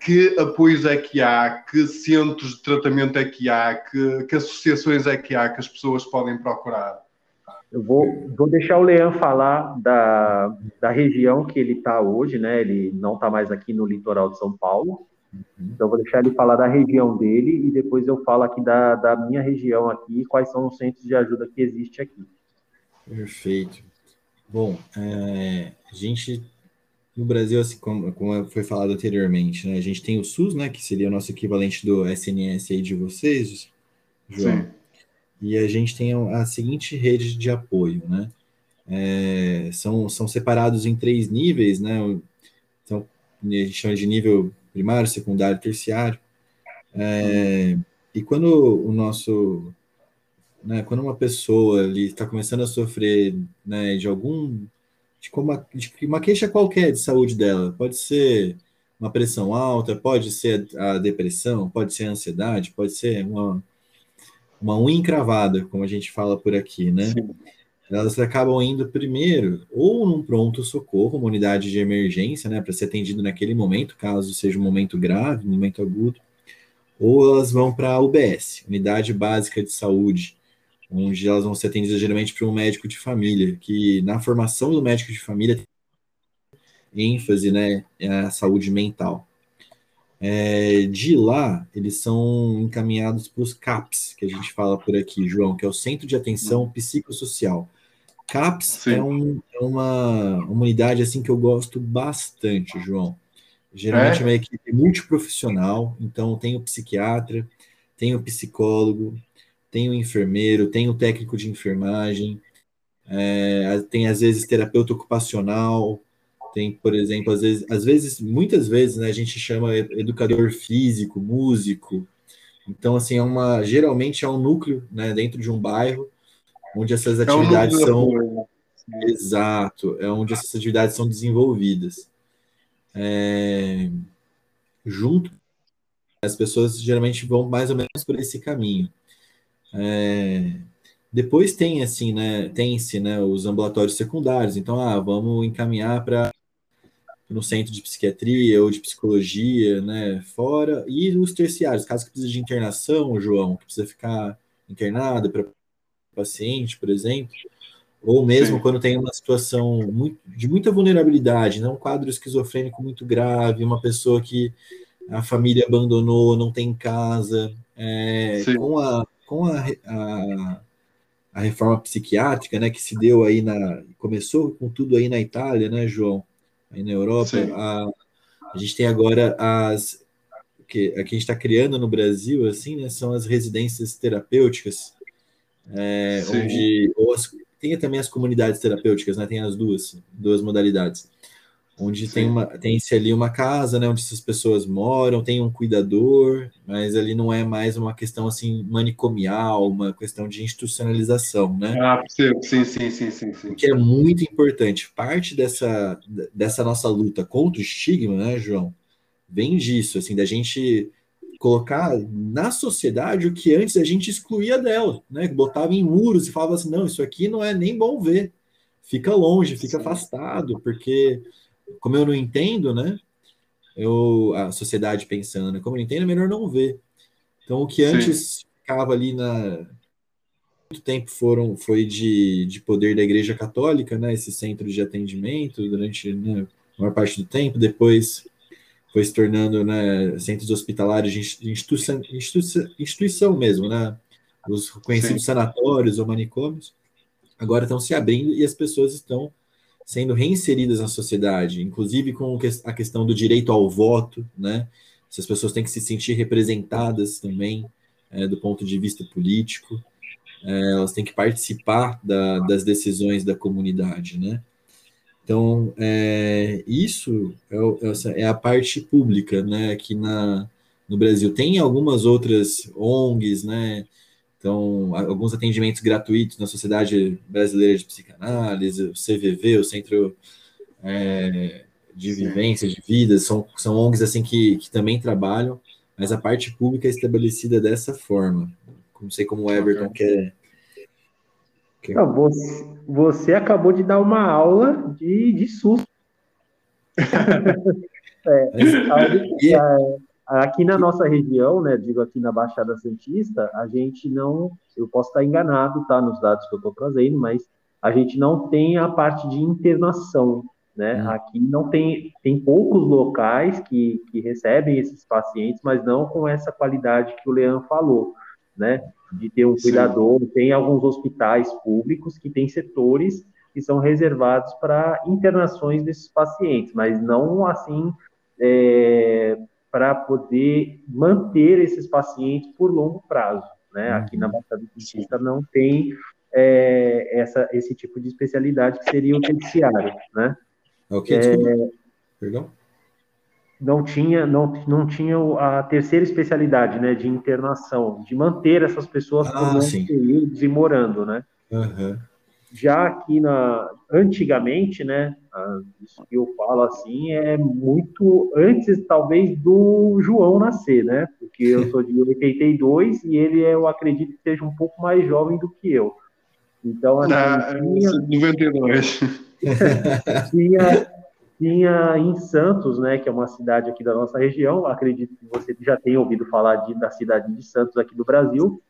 que apoios é que há, que centros de tratamento é que há, que, que associações é que há que as pessoas podem procurar? Eu vou, vou deixar o Leão falar da, da região que ele está hoje, né? Ele não está mais aqui no litoral de São Paulo. Uhum. Então, vou deixar ele falar da região dele e depois eu falo aqui da, da minha região aqui, quais são os centros de ajuda que existe aqui. Perfeito. Bom, é, a gente no Brasil, assim como, como, foi falado anteriormente, né, a gente tem o SUS, né, que seria o nosso equivalente do SNS aí de vocês, João. Sim. E a gente tem a, seguinte rede de apoio, né? É, são, são separados em três níveis, né? Então, a gente chama de nível primário, secundário, terciário. É, e quando o nosso, né, quando uma pessoa está começando a sofrer né, de algum, de uma, de uma queixa qualquer de saúde dela, pode ser uma pressão alta, pode ser a depressão, pode ser a ansiedade, pode ser uma, uma unha encravada, como a gente fala por aqui, né? Sim. Elas acabam indo primeiro ou num pronto socorro, uma unidade de emergência, né, para ser atendido naquele momento, caso seja um momento grave, um momento agudo, ou elas vão para a UBS, Unidade Básica de Saúde, onde elas vão ser atendidas geralmente por um médico de família, que na formação do médico de família tem ênfase, né, é a saúde mental. É, de lá, eles são encaminhados para os CAPS, que a gente fala por aqui, João, que é o Centro de Atenção Psicossocial. CAPS é, um, é, uma, uma unidade assim que eu gosto bastante, João. Geralmente é, é uma equipe multiprofissional, então tem o psiquiatra, tem o psicólogo, tem o enfermeiro, tem o técnico de enfermagem, é, tem às vezes terapeuta ocupacional, tem, por exemplo, às vezes, às vezes, muitas vezes, né, a gente chama educador físico, músico. Então, assim, é uma, geralmente é um núcleo, né, dentro de um bairro, onde essas atividades é um são exato, é onde essas atividades são desenvolvidas. É... junto, as pessoas geralmente vão mais ou menos por esse caminho. É... Depois tem assim, né? Tem-se né, os ambulatórios secundários. Então, ah, vamos encaminhar para no centro de psiquiatria ou de psicologia, né, fora, e os terciários, caso que precisa de internação, João, que precisa ficar internado para paciente, por exemplo, ou mesmo Sim. quando tem uma situação muito, de muita vulnerabilidade, né, um quadro esquizofrênico muito grave, uma pessoa que a família abandonou, não tem casa, é, com, a, com a, a, a, reforma psiquiátrica, né, que se deu aí na, começou com tudo aí na Itália, né, João, aí na Europa. A, a gente tem agora as que a gente está criando no Brasil, assim, né, são as residências terapêuticas, é, onde as, tem também as comunidades terapêuticas, né, tem as duas, duas modalidades onde Sim. tem uma tem-se ali uma casa, né, onde essas pessoas moram, tem um cuidador, mas ali não é mais uma questão assim manicomial, uma questão de institucionalização, né? Ah, sim, sim, sim, sim, sim. Que é muito importante. Parte dessa dessa nossa luta contra o estigma, né, João, vem disso, assim, da gente colocar na sociedade o que antes a gente excluía dela, né? Botava em muros e falava assim, não, isso aqui não é nem bom ver. Fica longe, fica Sim. afastado, porque como eu não entendo, né? Eu, a sociedade pensando, né? como eu não entendo, é melhor não ver. Então, o que antes Sim. ficava ali na. Muito tempo foram, foi de, de poder da Igreja Católica, né? Esse centro de atendimento durante né, a maior parte do tempo. Depois foi se tornando né, centros hospitalares de instituição, instituição, instituição mesmo, né? Os conhecidos Sim. sanatórios ou manicômios. Agora estão se abrindo e as pessoas estão sendo reinseridas na sociedade, inclusive com a questão do direito ao voto, né? Essas pessoas têm que se sentir representadas também é, do ponto de vista político, é, elas têm que participar da, das decisões da comunidade, né? Então, é, isso é, é, a parte pública, né? Aqui na, no Brasil tem algumas outras ONGs, né? Então, alguns atendimentos gratuitos na Sociedade Brasileira de Psicanálise, o CVV, o Centro é, de Vivência, de Vida, são, são ONGs assim que, que também trabalham, mas a parte pública é estabelecida dessa forma, Não sei como o Everton quer. quer... Não, você, você acabou de dar uma aula de, de susto. <laughs> é, aqui na nossa região, né, digo aqui na Baixada Santista, a gente não, eu posso estar enganado, tá, nos dados que eu estou trazendo, mas a gente não tem a parte de internação, né? Uhum. Aqui não tem, tem poucos locais que, que recebem esses pacientes, mas não com essa qualidade que o Leão falou, né? De ter um cuidador. Sim. Tem alguns hospitais públicos que têm setores que são reservados para internações desses pacientes, mas não assim é, para poder manter esses pacientes por longo prazo, né? Aqui na uhum. Baixada Santista não tem é, essa, esse tipo de especialidade que seria o terciário, né? Ok, é, Perdão? Não tinha, não, não tinha a terceira especialidade, né, de internação, de manter essas pessoas ah, por longos períodos e morando, né? Uhum. Já aqui na, antigamente, né, isso que eu falo assim é muito antes, talvez, do João nascer, né? Porque eu sou de 82 e ele, eu acredito que seja um pouco mais jovem do que eu. Então, assim, ah, tinha... 92. <laughs> tinha, tinha em Santos, né, que é uma cidade aqui da nossa região, acredito que você já tenha ouvido falar de, da cidade de Santos aqui do Brasil.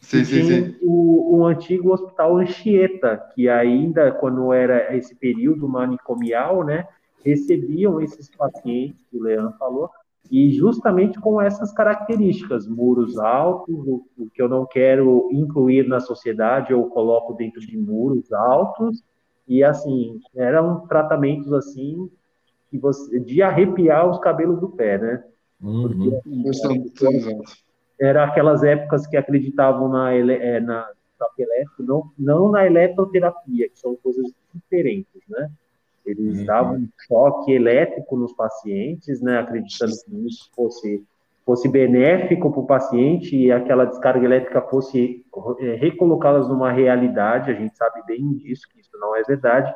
Sim, sim, sim. O, o, antigo hospital Anchieta, que ainda, quando era esse período manicomial, né, recebiam esses pacientes que o Leandro falou, e justamente com essas características, muros altos, o, o, que eu não quero incluir na sociedade, eu coloco dentro de muros altos, e assim, eram tratamentos assim que você, de arrepiar os cabelos do pé, né? Uhum. Porque, era, era aquelas épocas que acreditavam na, é, na, elétrico, não, não na eletroterapia, que são coisas diferentes, né? Eles uhum. davam choque elétrico nos pacientes, né, acreditando que isso fosse, fosse benéfico para o paciente e aquela descarga elétrica fosse é, recolocá-las numa realidade. A gente sabe bem disso, que isso não é verdade.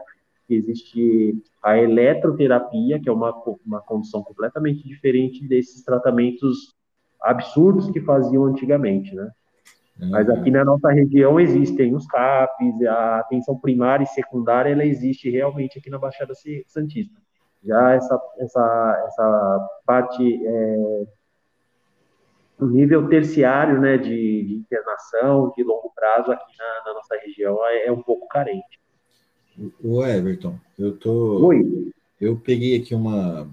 Existe a eletroterapia, que é uma, uma condição completamente diferente desses tratamentos absurdos que faziam antigamente, né? Mas aqui na nossa região existem os CAPs, a atenção primária e secundária, ela existe realmente aqui na Baixada Santista. Já essa, essa, essa parte, é, o nível terciário né, de, de, internação, de longo prazo aqui na, na nossa região é, é, um pouco carente. O Everton, eu tô. Oi. Eu peguei aqui uma.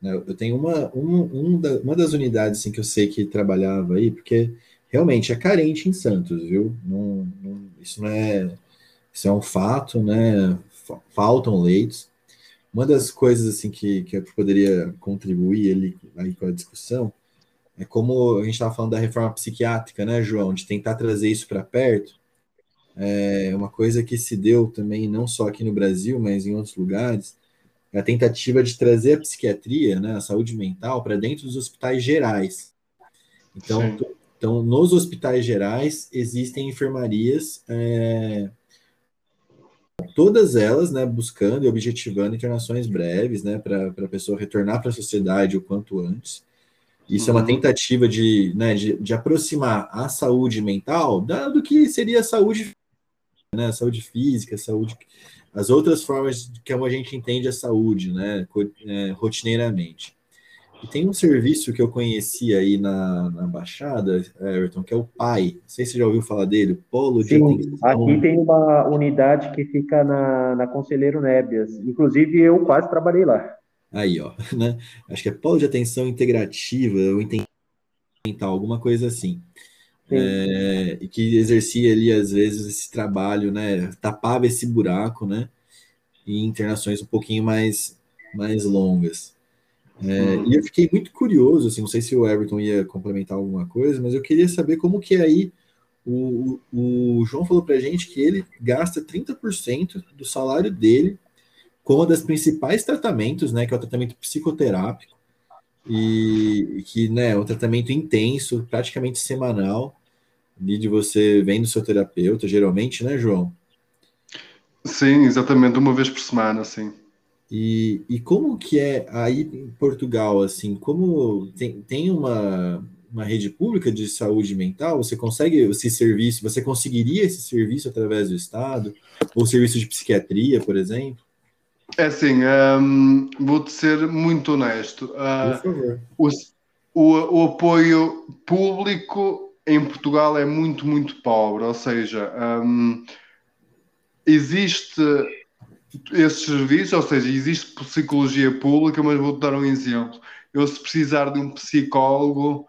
Né, eu tenho uma, um, um da, uma das unidades assim, que eu sei que trabalhava aí, porque realmente é carente em Santos, viu? Não, não, isso não é, isso é um fato, né? Faltam leitos. Uma das coisas assim que, que eu poderia contribuir ali aí com a discussão é como a gente estava falando da reforma psiquiátrica, né, João? De tentar trazer isso para perto. É uma coisa que se deu também, não só aqui no Brasil, mas em outros lugares, a tentativa de trazer a psiquiatria, né, a saúde mental, para dentro dos hospitais gerais. Então. Então, nos hospitais gerais, existem enfermarias, é, todas elas, né, buscando e objetivando internações breves, né, para a pessoa retornar para a sociedade o quanto antes. Isso uhum. é uma uhum. tentativa de, né, de, de, aproximar a saúde mental da, do que seria a saúde, né, saúde física, saúde, as outras formas que a gente entende a saúde, né, é, rotineiramente. E tem um serviço que eu conheci aí na, na Baixada, Everton, que é o PAI. Não sei se você já ouviu falar dele, Polo de Sim, Atenção. Aqui tem uma unidade que fica na, na Conselheiro Nébias. Inclusive, eu quase trabalhei lá. Aí, ó, <laughs> né? Acho que é Polo de Atenção Integrativa, ou mental, alguma coisa assim. É, e que exercia ali, às vezes, esse trabalho, né? Tapava esse buraco, né? Em internações um pouquinho mais, mais longas. É, e eu fiquei muito curioso, assim, não sei se o Everton ia complementar alguma coisa, mas eu queria saber como que aí o, o, João falou para a gente que ele gasta 30% do salário dele com uma das principais tratamentos, né, que é o tratamento psicoterápico, e que né, é um tratamento intenso, praticamente semanal, de você vem do seu terapeuta, geralmente, né, João? Sim, exatamente, uma vez por semana, sim. E, e como que é aí em Portugal, assim, como tem, tem uma, uma rede pública de saúde mental? Você consegue esse serviço? Você conseguiria esse serviço através do Estado? Ou serviço de psiquiatria, por exemplo? É assim, um, vou-te ser muito honesto. Uh, por favor. O, o, o, apoio público em Portugal é muito, muito pobre. Ou seja, um, existe esse serviço, ou seja, existe psicologia pública, mas vou-te dar um exemplo. Eu, se precisar de um psicólogo,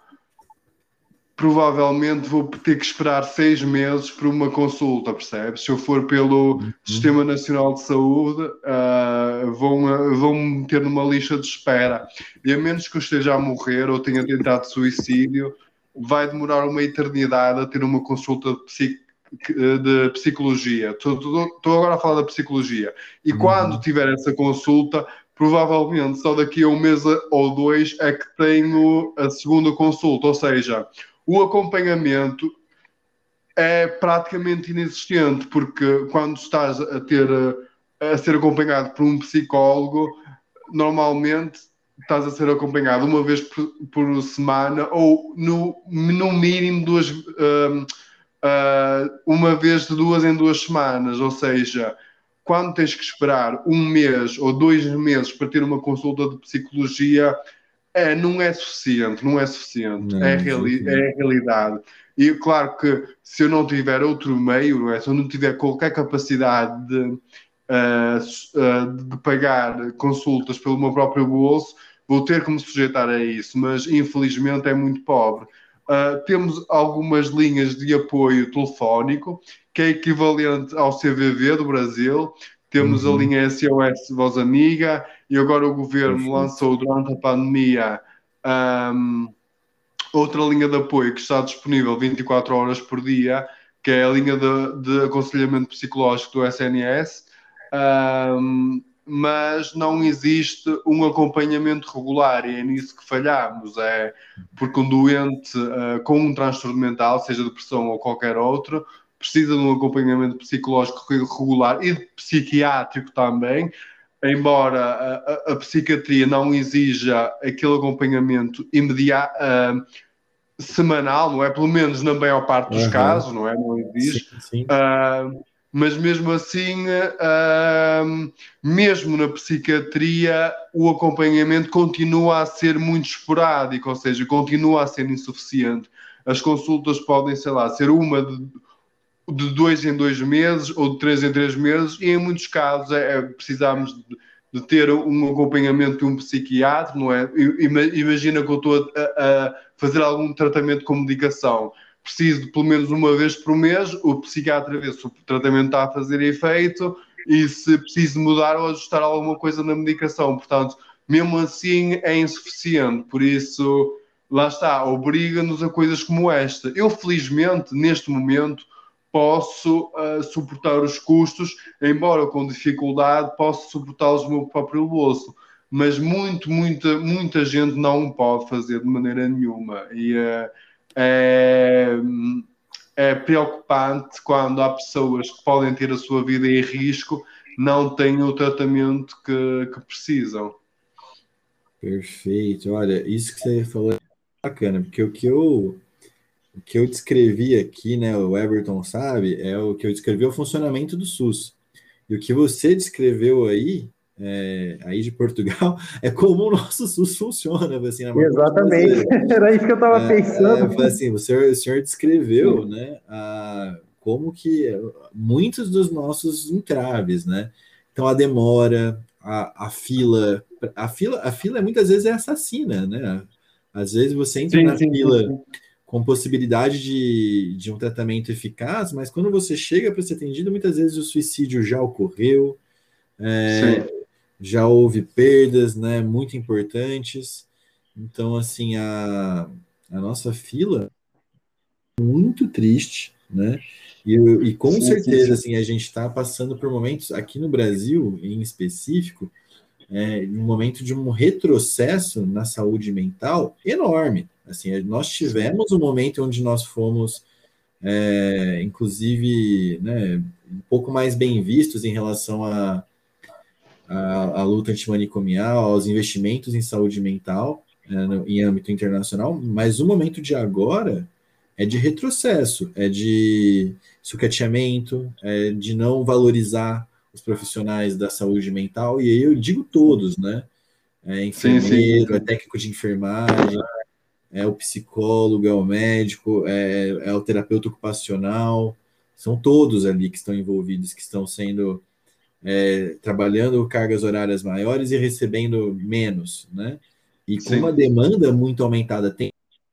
provavelmente vou ter que esperar seis meses por uma consulta, percebes? Se eu for pelo uhum. Sistema Nacional de Saúde, uh, vão, vão me meter numa lista de espera. E a menos que eu esteja a morrer ou tenha tentado suicídio, vai demorar uma eternidade a ter uma consulta de, psic, de psicologia. Estou agora a falar da psicologia. E uhum. quando tiver essa consulta, provavelmente só daqui a um mês ou dois é que tenho a segunda consulta. Ou seja, o acompanhamento é praticamente inexistente, porque quando estás a ter a ser acompanhado por um psicólogo, normalmente estás a ser acompanhado uma vez por, por semana ou no, no mínimo duas uh, uh, uma vez de duas em duas semanas, ou seja, quando tens que esperar um mês ou dois meses para ter uma consulta de psicologia, é, não é suficiente, não é suficiente. Não, é, reali é a realidade. E claro que se eu não tiver outro meio, é? se eu não tiver qualquer capacidade de, uh, de pagar consultas pelo meu próprio bolso, vou ter que me sujeitar a isso, mas infelizmente é muito pobre. Uh, temos algumas linhas de apoio telefónico, que é equivalente ao CVV do Brasil, temos uhum. a linha SOS Voz Amiga e agora o governo lançou durante a pandemia um, outra linha de apoio que está disponível 24 horas por dia, que é a linha de, de aconselhamento psicológico do SNS, um, mas não existe um acompanhamento regular e é nisso que falhamos. É porque um doente uh, com um transtorno mental, seja depressão ou qualquer outro, precisa de um acompanhamento psicológico regular e psiquiátrico também, embora a, a, a psiquiatria não exija aquele acompanhamento imediato, uh, semanal, não é? Pelo menos na maior parte dos uhum. casos, não é? Não exige. Sim, sim. Uh, mas mesmo assim, uh, mesmo na psiquiatria, o acompanhamento continua a ser muito esporádico, ou seja, continua a ser insuficiente. As consultas podem, sei lá, ser uma de de dois em dois meses ou de três em três meses, e em muitos casos é, é precisamos de, de, ter um acompanhamento de um psiquiatra, não é? Imagina que eu estou a, a, fazer algum tratamento com medicação, preciso de pelo menos uma vez por mês, o psiquiatra vê se o tratamento está a fazer efeito e se preciso mudar ou ajustar alguma coisa na medicação. Portanto, mesmo assim é insuficiente, por isso lá está, obriga-nos a coisas como esta. Eu, felizmente, neste momento, posso uh, suportar os custos, embora com dificuldade, posso suportá-los no meu próprio bolso. Mas muito, muita, muita gente não pode fazer de maneira nenhuma. E uh, é, é preocupante quando há pessoas que podem ter a sua vida em risco, não têm o tratamento que, que precisam. Perfeito. Olha, isso que você falou é bacana, porque o que eu o que eu descrevi aqui, né, o Everton sabe, é o que eu descrevi é o funcionamento do SUS. E o que você descreveu aí, é, aí de Portugal, <laughs> é como o nosso SUS funciona. Assim, Exatamente, <laughs> era isso que eu estava é, pensando. É, assim, o senhor, o senhor descreveu né, a, como que muitos dos nossos entraves, né? Então, a demora, a, a fila, a fila, a fila muitas vezes é assassina, né? Às vezes você entra sim, na sim, fila... Sim com possibilidade de, de um tratamento eficaz, mas quando você chega para ser atendido, muitas vezes o suicídio já ocorreu, é, já houve perdas né, muito importantes. Então, assim, a, a nossa fila é muito triste, né? E, e com sim, certeza, sim, sim. assim, a gente está passando por momentos, aqui no Brasil em específico, é, um momento de um retrocesso na saúde mental enorme. Assim, nós tivemos um momento onde nós fomos, é, inclusive, né, um pouco mais bem vistos em relação a, a, luta antimanicomial, aos investimentos em saúde mental. é, no, em âmbito internacional, mas o momento de agora é de retrocesso, é de sucateamento, é de não valorizar os profissionais da saúde mental, e aí eu digo todos, né? É enfermeiro, sim, sim. é técnico de enfermagem, é o psicólogo, é o médico, é, é o terapeuta ocupacional, são todos ali que estão envolvidos, que estão sendo é, trabalhando cargas horárias maiores e recebendo menos, né? E com Sim. uma demanda muito aumentada, tem,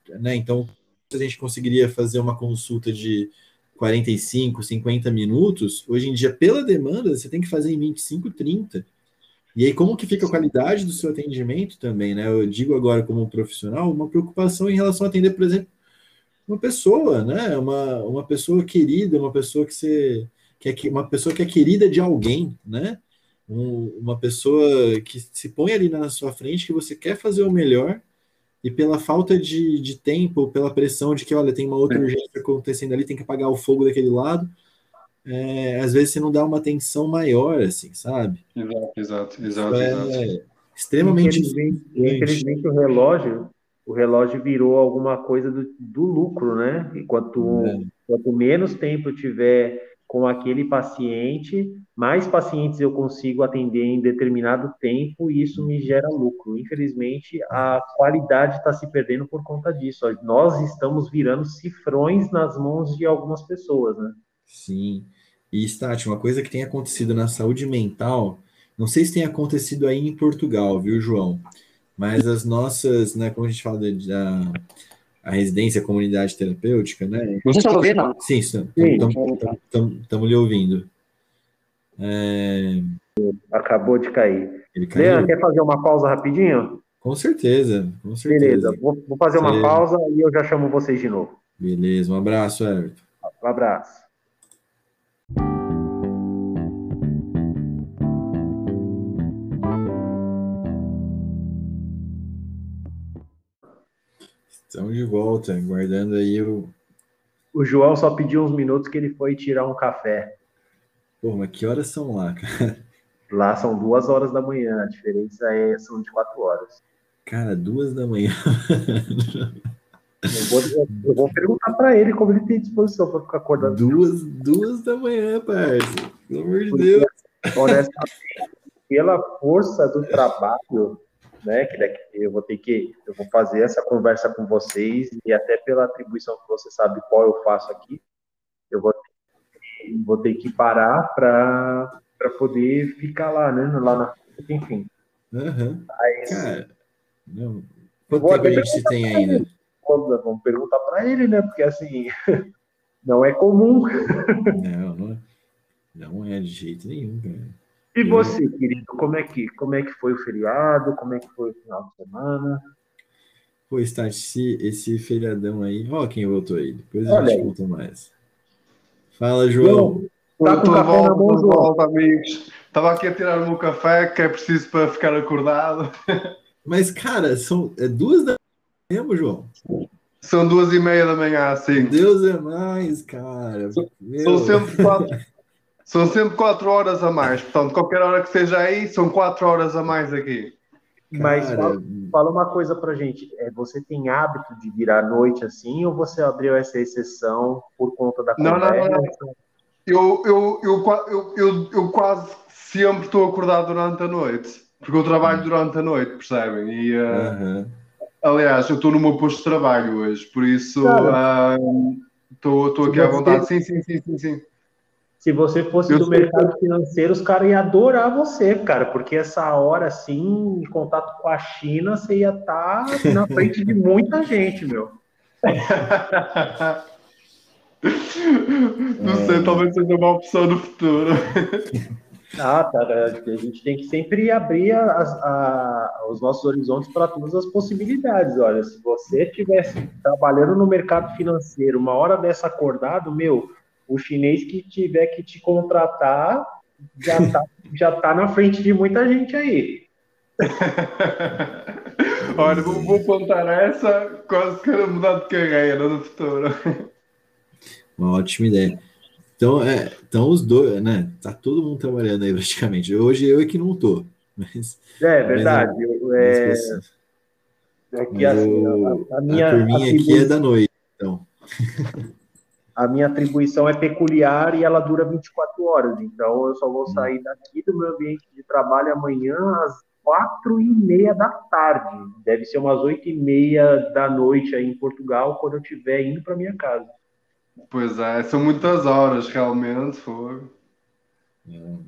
né? Então, a gente conseguiria fazer uma consulta de 45, 50 minutos, hoje em dia, pela demanda, você tem que fazer em 25, 30. E aí, como que fica a qualidade do seu atendimento também, né? Eu digo agora como profissional, uma preocupação em relação a atender, por exemplo, uma pessoa, né? Uma, uma pessoa querida, uma pessoa que você que é uma pessoa que é querida de alguém, né? Um, uma pessoa que se põe ali na sua frente, que você quer fazer o melhor, e pela falta de, de tempo, pela pressão de que, olha, tem uma outra urgência acontecendo ali, tem que apagar o fogo daquele lado, é, às vezes você não dá uma atenção maior, assim, sabe? Exato, exato, exato. É exato. extremamente. Infelizmente, infelizmente, o relógio, o relógio virou alguma coisa do, do lucro, né? E quanto, é. quanto menos tempo tiver com aquele paciente, mais pacientes eu consigo atender em determinado tempo e isso me gera lucro. Infelizmente, a qualidade está se perdendo por conta disso. Nós estamos virando cifrões nas mãos de algumas pessoas, né? Sim. E, Stati, uma coisa que tem acontecido na saúde mental, não sei se tem acontecido aí em Portugal, viu, João? Mas as nossas, né, como a gente fala da a residência, a comunidade terapêutica, né? Vocês estão ouvindo? Sim, estamos lhe ouvindo. É... Acabou de cair. Leandro, quer fazer uma pausa rapidinho? Com certeza, com certeza. Beleza, vou, vou fazer uma pausa e eu já chamo vocês de novo. Beleza, um abraço, Everton. Um abraço. Estamos de volta, guardando aí o. O João só pediu uns minutos que ele foi tirar um café. Pô, mas que horas são lá, <laughs> cara? Lá são duas horas da manhã, a diferença é são de quatro horas. Cara, duas da manhã. <laughs> Eu vou, eu vou perguntar para ele como ele tem disposição para ficar acordado. Duas, duas da manhã, parceiro. Pelo amor de Deus. Honestamente, pela força do trabalho, né? Que daqui eu vou ter que eu vou fazer essa conversa com vocês e até pela atribuição que você sabe qual eu faço aqui, eu vou ter, vou ter que parar para para poder ficar lá, né? Lá na enfim. Uhum. Mas, Cara, não. Quanto tempo a gente tem ainda? Vamos perguntar para ele, né? Porque assim <laughs> não é comum. Não, não é, não é de jeito nenhum, cara. E você, querido, como é que como é que foi o feriado? Como é que foi o final de semana? Pô, está esse, esse feriadão aí. Ó, quem voltou aí. Depois a gente conta mais. Fala, João. Tá com café volta, na mão, João. Volta, amigos. Estava aqui a tirar o meu café, que é preciso para ficar acordado. <laughs> Mas, cara, são é duas da manhã, João? São duas e meia da manhã, sim. Deus é mais, cara. São, são sempre quatro. <laughs> São sempre 4 horas a mais, portanto, qualquer hora que seja aí, são 4 horas a mais aqui. Mas fala, fala, uma coisa pra gente, é, você tem hábito de vir à noite assim, ou você abriu essa exceção por conta da não, conversa? Não, não, não. Eu, eu, eu, eu, eu, quase sempre estou acordado durante a noite, porque eu trabalho durante a noite, percebem? E, uh, uhum. Aliás, eu estou no meu posto de trabalho hoje, por isso estou uh, aqui à vontade. Sim, sim, sim, sim, sim. Se você fosse eu do mercado financeiro, os caras iam adorar você, cara, porque essa hora, assim, em contato com a China, você ia estar tá <laughs> na frente de muita gente, meu. Não é... sei, talvez seja uma opção no futuro. Ah, tá. A gente tem que sempre abrir as, a, os nossos horizontes para todas as possibilidades. Olha, se você estivesse trabalhando no mercado financeiro, uma hora dessa acordado, meu, o chinês que tiver que te contratar já está <laughs> já tá na frente de muita gente aí. <laughs> Olha, vou, vou contar essa, quase quero mudar de carreira no futuro. <laughs> Uma ótima ideia. Então, é, então os dois, né? Tá todo mundo trabalhando aí praticamente. Hoje eu é que não tô. Mas, é verdade. Mas, é, É que assim, a, a, minha. A turminha aqui é da noite, então. A minha atribuição é peculiar e ela dura 24 horas. Então, eu só vou sair daqui do meu ambiente de trabalho amanhã às quatro e meia da tarde. Deve ser umas oito e meia da noite aí em Portugal, quando eu estiver indo para minha casa. Pois é, são muitas horas realmente. Foi.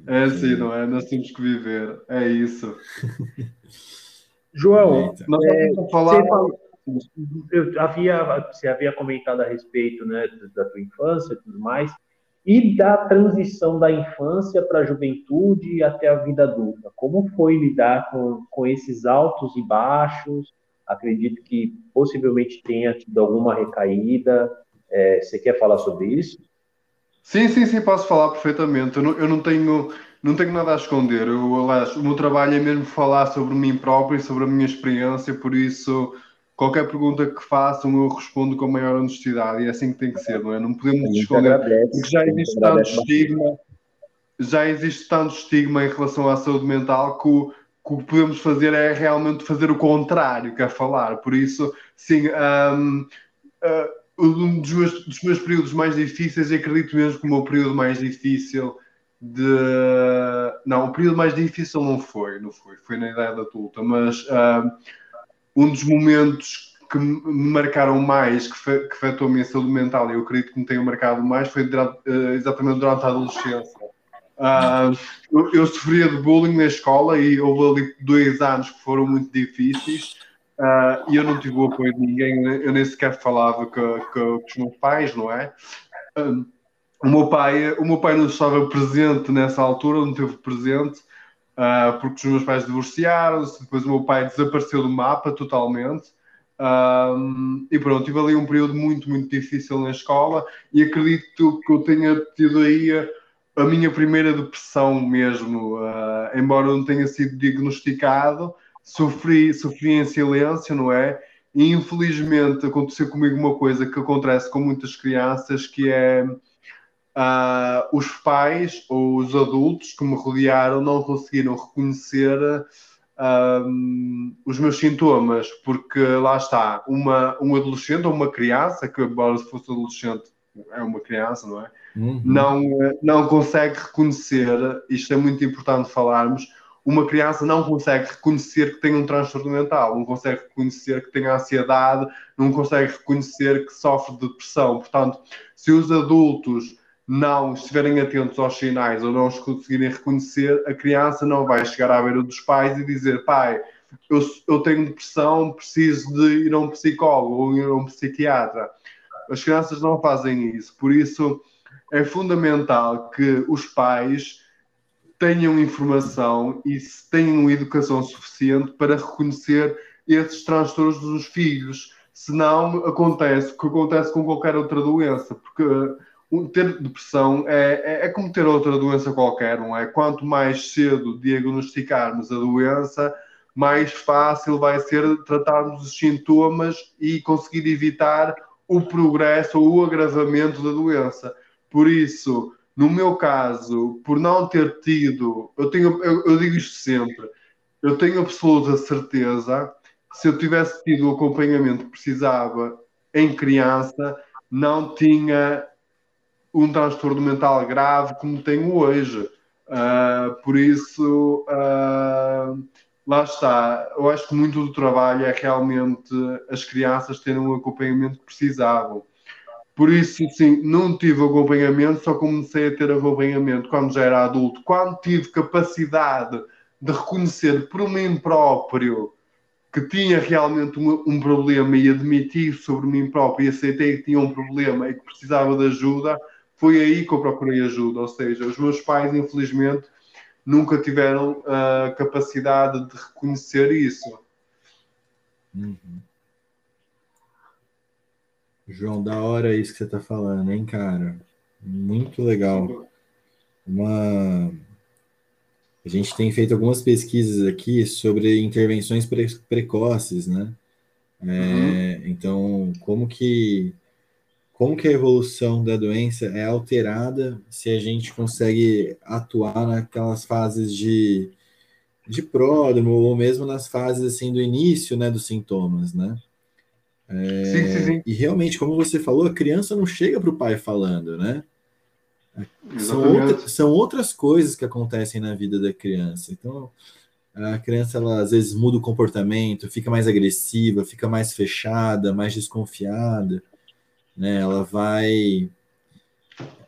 É assim, não é? Nós temos que viver. É isso. <laughs> João, nós é, falar. Eu havia, você havia comentado a respeito né, da tua infância e tudo mais, e da transição da infância para a juventude até a vida adulta. Como foi lidar com, com esses altos e baixos? Acredito que possivelmente tenha tido alguma recaída. É, você quer falar sobre isso? Sim, sim, sim, posso falar perfeitamente. Eu não, eu não tenho não tenho nada a esconder. Eu, aliás, o meu trabalho é mesmo falar sobre mim próprio e sobre a minha experiência, por isso qualquer pergunta que façam eu respondo com a maior honestidade e é assim que tem que ser, não é? Não podemos esconder, porque já existe tanto estigma, já existe tanto estigma em relação à saúde mental que o, que o que podemos fazer é realmente fazer o contrário, que é falar. Por isso, sim, um, uh, um dos meus, dos meus períodos mais difíceis, acredito mesmo que o meu período mais difícil de. Não, o período mais difícil não foi, não foi, foi na idade adulta, mas uh, um dos momentos que me marcaram mais, que, afetou a minha saúde mental, e eu acredito que me tenham marcado mais, foi durante, uh, exatamente durante a adolescência. Uh, eu, eu, sofria de bullying na escola e houve ali dois anos que foram muito difíceis uh, e eu não tive o apoio de ninguém, eu nem sequer falava com, com, com os meus pais, não é? o meu pai, o meu pai não estava presente nessa altura, não teve presente, uh, porque os meus pais divorciaram-se, depois o meu pai desapareceu do mapa totalmente. Um, e pronto, tive ali um período muito, muito difícil na escola e acredito que eu tenha tido aí a, a minha primeira depressão mesmo, uh, embora não tenha sido diagnosticado, sofri, sofri em silêncio, não é? E infelizmente aconteceu comigo uma coisa que acontece com muitas crianças, que é uh, os pais ou os adultos que me rodearam não conseguiram reconhecer os meus sintomas, porque lá está, uma, um adolescente ou uma criança, que embora se fosse adolescente é uma criança, não é? Uhum. Não, não consegue reconhecer, isto é muito importante falarmos, uma criança não consegue reconhecer que tem um transtorno mental, não consegue reconhecer que tem ansiedade, não consegue reconhecer que sofre de depressão. Portanto, se os adultos não estiverem atentos aos sinais ou não os conseguirem reconhecer, a criança não vai chegar à beira dos pais e dizer: pai, eu, eu tenho depressão, preciso de ir a um psicólogo ou ir a um psiquiatra. As crianças não fazem isso, por isso é fundamental que os pais tenham informação e tenham educação suficiente para reconhecer esses transtornos dos filhos. Senão acontece o que acontece com qualquer outra doença, porque ter depressão é, é, é, como ter outra doença qualquer, não é? Quanto mais cedo diagnosticarmos a doença, mais fácil vai ser tratarmos os sintomas e conseguir evitar o progresso ou o agravamento da doença. Por isso, no meu caso, por não ter tido, eu, tenho, eu, eu digo isto sempre, eu tenho absoluta certeza que se eu tivesse tido o acompanhamento que precisava em criança, não tinha um transtorno mental grave como tenho hoje. Uh, por isso, uh, lá está. Eu acho que muito do trabalho é realmente as crianças terem o acompanhamento que precisavam. Por isso, sim, não tive acompanhamento, só comecei a ter acompanhamento quando já era adulto. Quando tive capacidade de reconhecer por mim próprio que tinha realmente um, um problema e admitir sobre mim próprio e aceitei que tinha um problema e que precisava de ajuda, foi aí que eu procurei ajuda. Ou seja, os meus pais, infelizmente, nunca tiveram a capacidade de reconhecer isso. Uhum. João, da hora isso que você está falando, hein, cara? Muito legal. Uma... A gente tem feito algumas pesquisas aqui sobre intervenções pre precoces, né? É, uhum. Então, como que como que a evolução da doença é alterada se a gente consegue atuar naquelas fases de, de pródromo, ou mesmo nas fases assim do início né, dos sintomas, né? É, sim, sim, sim. E realmente, como você falou, a criança não chega para o pai falando, né? São, outra, são, outras coisas que acontecem na vida da criança. Então, a criança, ela às vezes muda o comportamento, fica mais agressiva, fica mais fechada, mais desconfiada, né? Ela vai.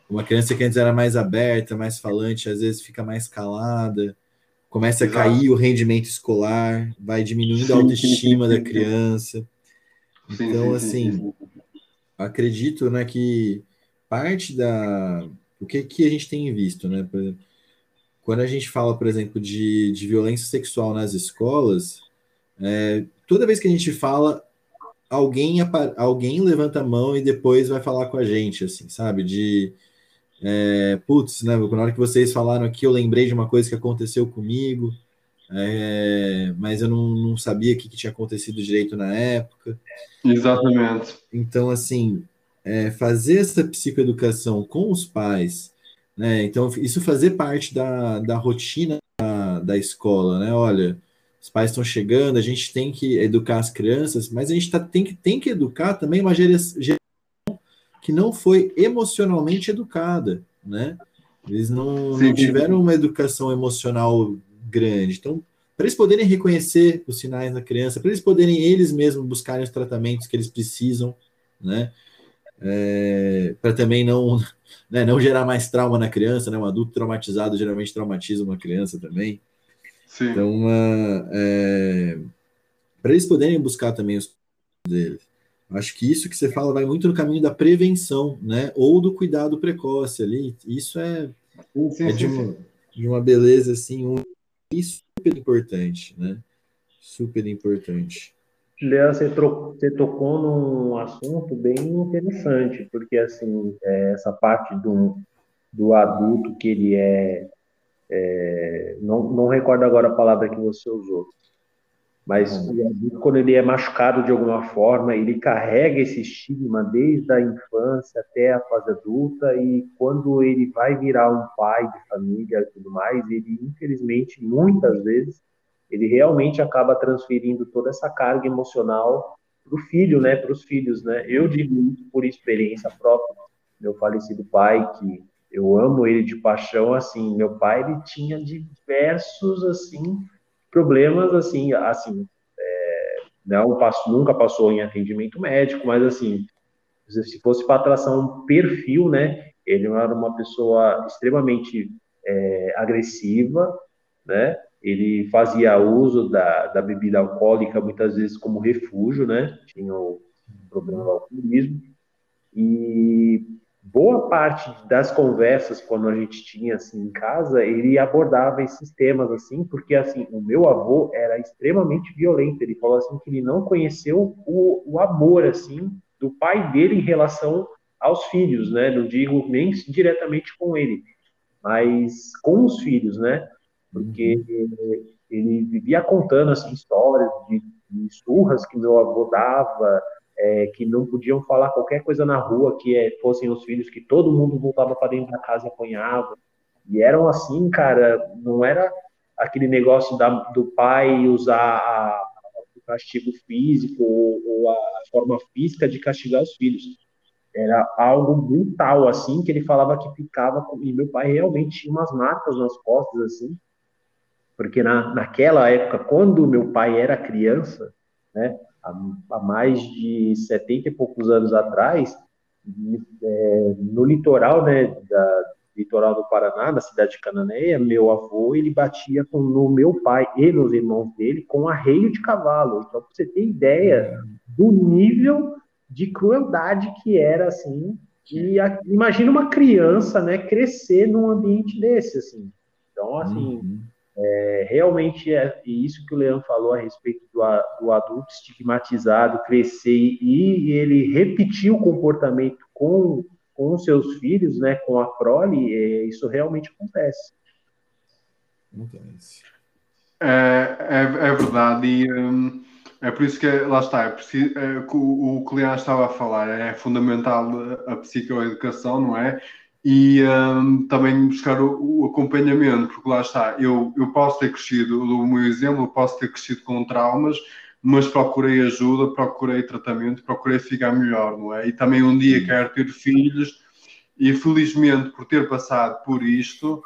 Uma criança que antes era mais aberta, mais falante, às vezes fica mais calada, começa Exato. a cair o rendimento escolar, vai diminuindo a autoestima da criança. Então, assim, acredito né, que parte da, o que, que a gente tem visto, né? Quando a gente fala, por exemplo, de, de violência sexual nas escolas, é, toda vez que a gente fala, alguém, alguém levanta a mão e depois vai falar com a gente, assim, sabe? De, é, putz, né? Na hora que vocês falaram aqui, eu lembrei de uma coisa que aconteceu comigo, é, mas eu não, não sabia o que, que, tinha acontecido direito na época. Exatamente. Então, assim, é, fazer essa psicoeducação com os pais, né? Então, isso fazer parte da, da rotina da, da escola, né? Olha, os pais estão chegando, a gente tem que educar as crianças, mas a gente tá, tem, que, tem que educar também uma geração que não foi emocionalmente educada, né? Eles não, não tiveram uma educação emocional grande. Então, para eles poderem reconhecer os sinais da criança, para eles poderem eles mesmos buscarem os tratamentos que eles precisam, né? é, para também não, né, não gerar mais trauma na criança, né? Um adulto traumatizado geralmente traumatiza uma criança também. Sim. Então, é, para eles poderem buscar também os deles. Acho que isso que você fala vai muito no caminho da prevenção, né? Ou do cuidado precoce ali. Isso é, sim, é de, uma, de, uma, beleza assim, um, super importante, né? Super importante. Leandro, você, você, tocou num assunto bem interessante, porque assim, é, essa parte do, do adulto que ele é, é, não, não recordo agora a palavra que você usou, mas o adulto, quando ele é machucado de alguma forma, ele carrega esse estigma desde a infância até a fase adulta, e quando ele vai virar um pai de família e tudo mais, ele, infelizmente, muitas vezes, ele realmente acaba transferindo toda essa carga emocional para o filho, né, para os filhos, né. Eu digo isso por experiência própria. Meu falecido pai, que eu amo ele de paixão, assim, meu pai ele tinha diversos assim problemas, assim, assim, é, não passou, nunca passou em atendimento médico, mas assim, se fosse para traçar um perfil, né, ele era uma pessoa extremamente é, agressiva, né, ele fazia uso da, da bebida alcoólica muitas vezes como refúgio, né? Tinha o problema do alcoolismo. E boa parte das conversas quando a gente tinha assim em casa, ele abordava esses temas assim, porque assim, o meu avô era extremamente violento. Ele falou assim que ele não conheceu o, o amor assim do pai dele em relação aos filhos, né? Não digo nem diretamente com ele, mas com os filhos, né? porque uhum. ele vivia contando assim, histórias de, de surras que meu avô dava, é, que não podiam falar qualquer coisa na rua que é, fossem os filhos, que todo mundo voltava para dentro da casa e apanhava. E eram assim, cara, não era aquele negócio da, do pai usar a, o castigo físico ou, ou a forma física de castigar os filhos. Era algo brutal, assim, que ele falava que ficava. E meu pai realmente tinha umas marcas nas costas, assim, porque na, naquela época, quando meu pai era criança, né, há, mais de 70 e poucos anos atrás, é, no litoral, né, da, litoral do Paraná, na cidade de Cananéia, meu avô, ele batia com, no meu pai e nos irmãos dele com arreio de cavalo. Então, pra você ter ideia do nível de crueldade que era, assim, e a, imagina uma criança, né, crescer num ambiente desse, assim. Então, assim, uhum. É, realmente é isso que o Leão falou a respeito do, do adulto estigmatizado crescer e ele repetir o comportamento com, com seus filhos, né, com a prole, é, isso realmente acontece. Acontece. É, é, é verdade, e hum, é por isso que lá está, é preciso, é, o, o que o Leão estava a falar, é fundamental a psicoeducação, não é? E um, também buscar o, o, acompanhamento, porque lá está, eu, eu posso ter crescido, o meu exemplo, eu posso ter crescido com traumas, mas procurei ajuda, procurei tratamento, procurei ficar melhor, não é? E também um dia quero ter filhos e felizmente por ter passado por isto,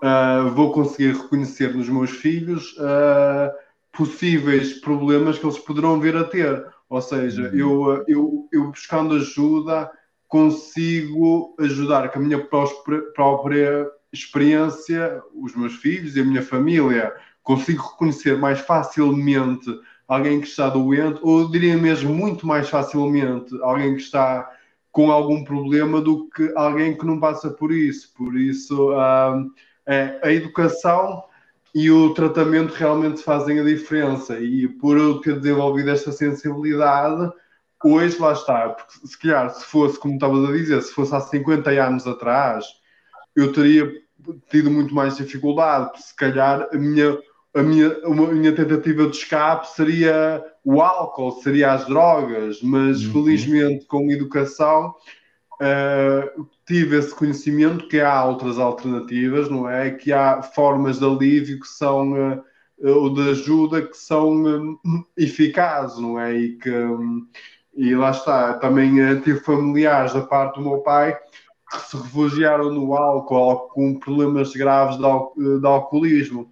uh, vou conseguir reconhecer nos meus filhos uh, possíveis problemas que eles poderão vir a ter. Ou seja, uhum. eu, eu, eu buscando ajuda consigo ajudar com a minha própria experiência, os meus filhos e a minha família, consigo reconhecer mais facilmente alguém que está doente, ou diria mesmo muito mais facilmente alguém que está com algum problema do que alguém que não passa por isso. Por isso, é, a educação e o tratamento realmente fazem a diferença. E por eu ter desenvolvido esta sensibilidade, hoje lá está, porque se calhar se fosse, como estavas a dizer, se fosse há 50 anos atrás, eu teria tido muito mais dificuldade, se calhar a minha, a minha, a minha tentativa de escape seria o álcool, seria as drogas, mas uhum. felizmente com educação uh, tive esse conhecimento que há outras alternativas, não é? Que há formas de alívio que são uh, ou de ajuda que são um, eficazes, não é? E que um, e lá está, também uh, tive familiares da parte do meu pai que se refugiaram no álcool com problemas graves de, al de alcoolismo.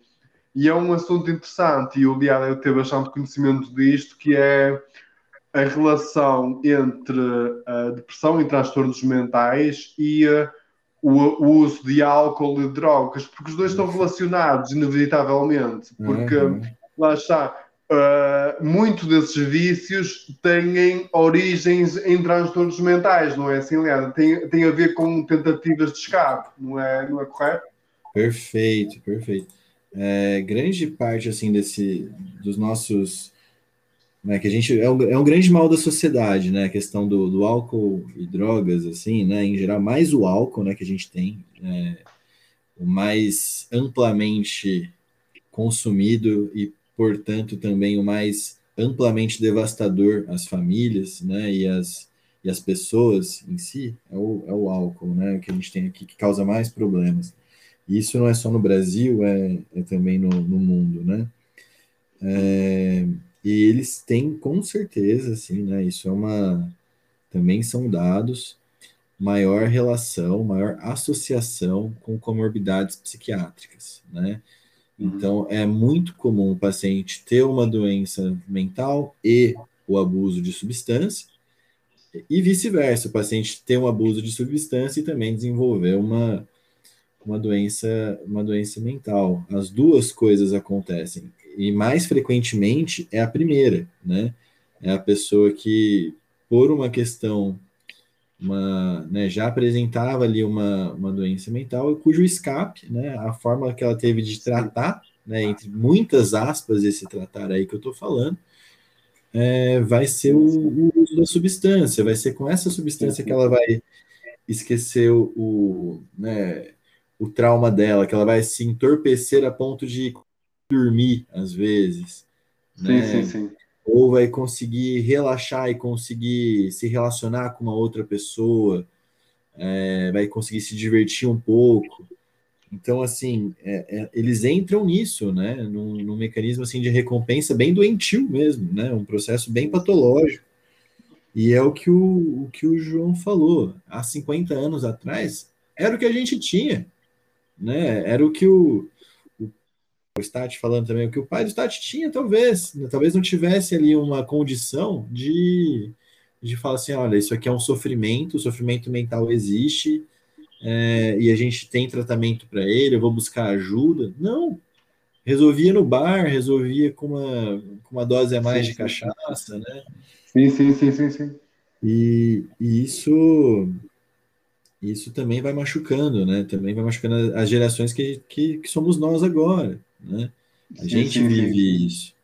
E é um assunto interessante, e o eu ter bastante conhecimento disto, que é a relação entre a depressão e transtornos mentais e uh, o, o, uso de álcool e drogas, porque os dois estão relacionados, inevitavelmente, porque uhum. lá está, uh, muito desses vícios têm origens em transtornos mentais, não é assim, Leandro? Tem, tem a ver com tentativas de escape, não é, não é correto? Perfeito, perfeito. É, grande parte assim desse dos nossos né, que a gente é um, é um grande mal da sociedade, né, a questão do, do álcool e drogas, assim, né, em geral, mais o álcool, né, que a gente tem, é, o mais amplamente consumido e portanto, também o mais amplamente devastador às famílias né, e, as, e as pessoas em si é o, é o álcool, né, que a gente tem aqui, que causa mais problemas. E isso não é só no Brasil, é, é também no, no mundo, né? É, e eles têm, com certeza, assim, né? Isso é uma. Também são dados, maior relação, maior associação com comorbidades psiquiátricas, né? Uhum. Então, é muito comum o paciente ter uma doença mental e o abuso de substância, e vice-versa, o paciente ter um abuso de substância e também desenvolver uma, uma, doença, uma doença mental. As duas coisas acontecem, e mais frequentemente é a primeira, né? É a pessoa que, por uma questão uma, né, já apresentava ali uma, uma doença mental, cujo escape, né, a forma que ela teve de tratar, né, entre muitas aspas, esse tratar aí que eu estou falando, é, vai ser o, o, uso da substância, vai ser com essa substância que ela vai esquecer o, o, né, o trauma dela, que ela vai se entorpecer a ponto de dormir, às vezes. Sim, né? sim, sim ou vai conseguir relaxar e conseguir se relacionar com uma outra pessoa, é, vai conseguir se divertir um pouco. Então, assim, é, é, eles entram nisso, né? Num, num, mecanismo assim de recompensa bem doentio mesmo, né? Um processo bem patológico. E é o que o, o que o João falou. Há 50 anos atrás, era o que a gente tinha, né? Era o que o, o Stat falando também, o que o pai do Stat tinha, talvez, né? talvez não tivesse ali uma condição de, de falar assim, olha, isso aqui é um sofrimento, o sofrimento mental existe, é, e a gente tem tratamento para ele, eu vou buscar ajuda. Não, resolvia no bar, resolvia com uma, com uma dose a mais sim, de cachaça, né? Sim, sim, sim, sim, sim. E, e isso isso também vai machucando, né? Também vai machucando as gerações que, que, que somos nós agora né? A gente vive isso.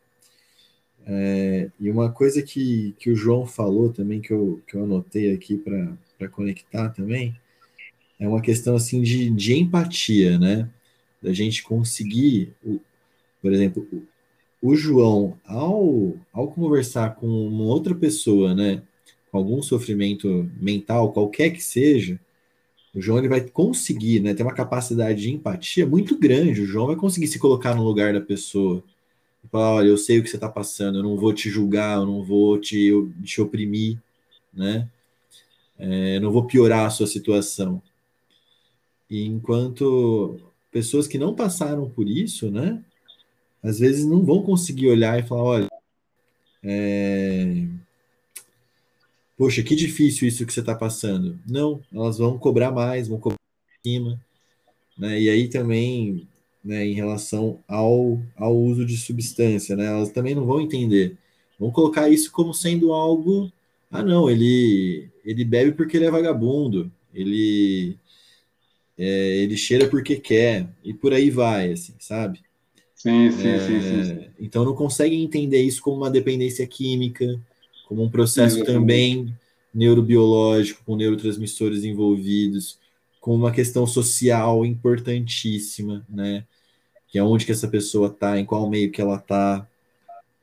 É, e uma coisa que, que o João falou também, que eu, que eu anotei aqui para conectar também, é uma questão assim de, de empatia, né? Da gente conseguir, o, por exemplo, o, o João, ao, ao conversar com uma outra pessoa, né? Com algum sofrimento mental, qualquer que seja, O João ele vai conseguir, né, ter uma capacidade de empatia muito grande. O João vai conseguir se colocar no lugar da pessoa. E falar, olha, eu sei o que você está passando, eu não vou te julgar, eu não vou te, te oprimir, né? É, eu não vou piorar a sua situação. E enquanto pessoas que não passaram por isso, né, às vezes não vão conseguir olhar e falar, olha, é, poxa, que difícil isso que você está passando. Não, elas vão cobrar mais, vão cobrar em cima. Né? E aí também, né, em relação ao, ao uso de substância, né, elas também não vão entender. Vão colocar isso como sendo algo. Ah, não, ele, ele bebe porque ele é vagabundo, ele, é, ele cheira porque quer, e por aí vai, assim, sabe? Sim, sim, é, sim, sim, sim, Então não conseguem entender isso como uma dependência química, como um processo também neurobiológico, com neurotransmissores envolvidos, com uma questão social importantíssima, né? Que é onde que essa pessoa está, em qual meio que ela está.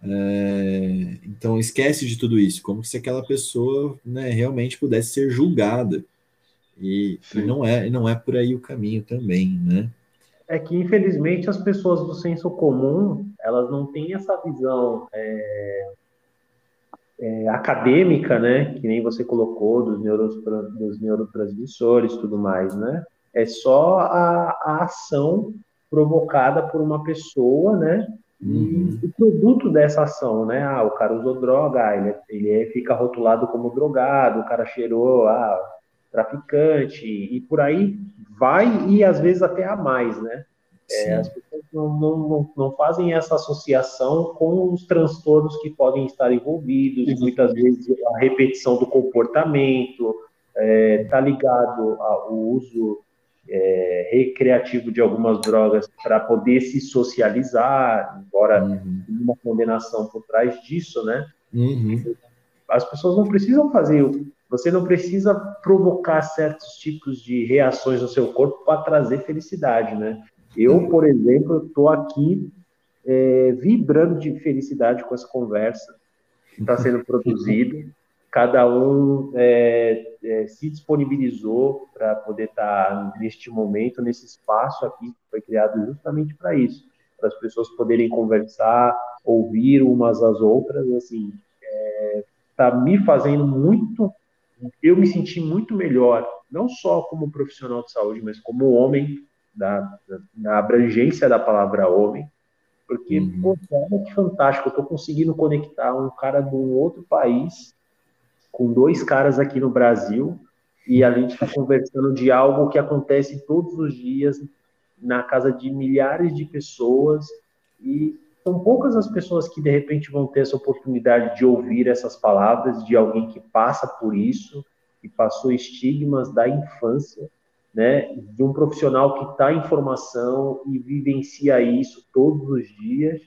É... Então esquece de tudo isso, como se aquela pessoa né, realmente pudesse ser julgada. E, e, não é não é por aí o caminho também, né? É que infelizmente as pessoas do senso comum elas não têm essa visão é é, acadêmica, né, que nem você colocou, dos, neuros, dos neurotransmissores e tudo mais, né, é só a, a ação provocada por uma pessoa, né, uhum. e o produto dessa ação, né, ah, o cara usou droga, ah, ele, ele fica rotulado como drogado, o cara cheirou, ah, traficante, e por aí vai, e às vezes até a mais, né, é, as pessoas não, não, não, fazem essa associação com os transtornos que podem estar envolvidos, Sim. muitas vezes a repetição do comportamento está é, tá ligado ao uso é, recreativo de algumas drogas para poder se socializar, embora uhum. uma condenação por trás disso, né? Uhum. As pessoas não precisam fazer, você não precisa provocar certos tipos de reações no seu corpo para trazer felicidade, né? Eu, por exemplo, estou aqui é, vibrando de felicidade com essa conversa que está sendo produzida. Cada um é, é, se disponibilizou para poder estar tá neste momento, nesse espaço aqui que foi criado justamente para isso, para as pessoas poderem conversar, ouvir umas às outras, assim, está é, me fazendo muito, eu me senti muito melhor, não só como profissional de saúde, mas como homem, da, da abrangência da palavra homem, porque, uhum. pô, cara, que fantástico, eu estou conseguindo conectar um cara de um outro país com dois caras aqui no Brasil e a gente está conversando de algo que acontece todos os dias na casa de milhares de pessoas e são poucas as pessoas que de repente vão ter essa oportunidade de ouvir essas palavras de alguém que passa por isso, que passou estigmas da infância né, de um profissional que está em formação e vivencia isso todos os dias,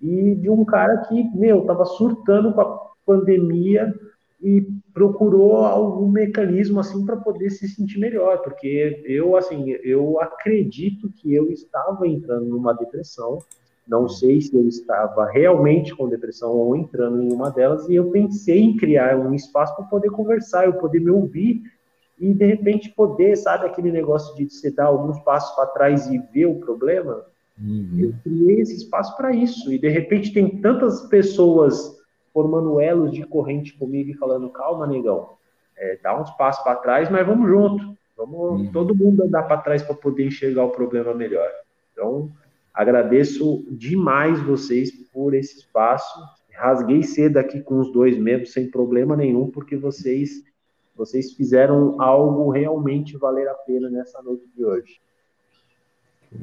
e de um cara que, meu, estava surtando com a pandemia e procurou algum mecanismo assim para poder se sentir melhor, porque eu assim, eu acredito que eu estava entrando numa depressão, não sei se eu estava realmente com depressão ou entrando em uma delas, e eu pensei em criar um espaço para poder conversar, eu poder me ouvir e de repente poder, sabe, aquele negócio de você dar alguns passos para trás e ver o problema. Uhum. Eu criei esse espaço para isso. E de repente tem tantas pessoas formando elos de corrente comigo e falando: calma, negão, é, dá uns passos para trás, mas vamos junto. Vamos uhum. todo mundo andar para trás para poder enxergar o problema melhor. Então, agradeço demais vocês por esse espaço. Rasguei cedo aqui com os dois mesmo, sem problema nenhum, porque vocês vocês fizeram algo realmente valer a pena nessa noite de hoje.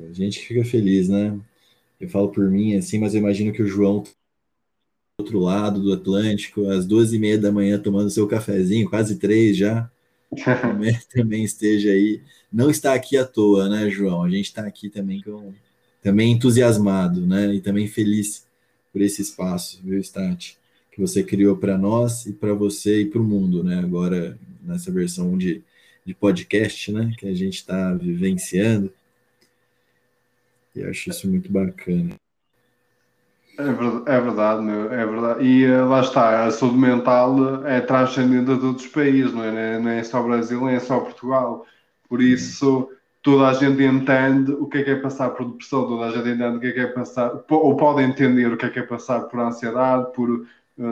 A gente fica feliz, né? Eu falo por mim assim, mas eu imagino que o João do outro lado do Atlântico, às duas e meia da manhã, tomando seu cafezinho, quase três já, <laughs> também, também, esteja aí. Não está aqui à toa, né, João? A gente está aqui também com, também entusiasmado, né? E também feliz por esse espaço, viu, Stati? Que você criou para nós e para você e para o mundo, né? Agora nessa versão de, de podcast, né? Que a gente está vivenciando. E acho isso muito bacana. É verdade, é meu, é verdade. E uh, lá está, a saúde mental é transcendente a todos os países, não é? Não é só Brasil, nem é só Portugal. Por isso, toda a gente entende o que é que é passar por depressão, toda a gente entende o que é que é passar, ou pode entender o que é que é passar por ansiedade, por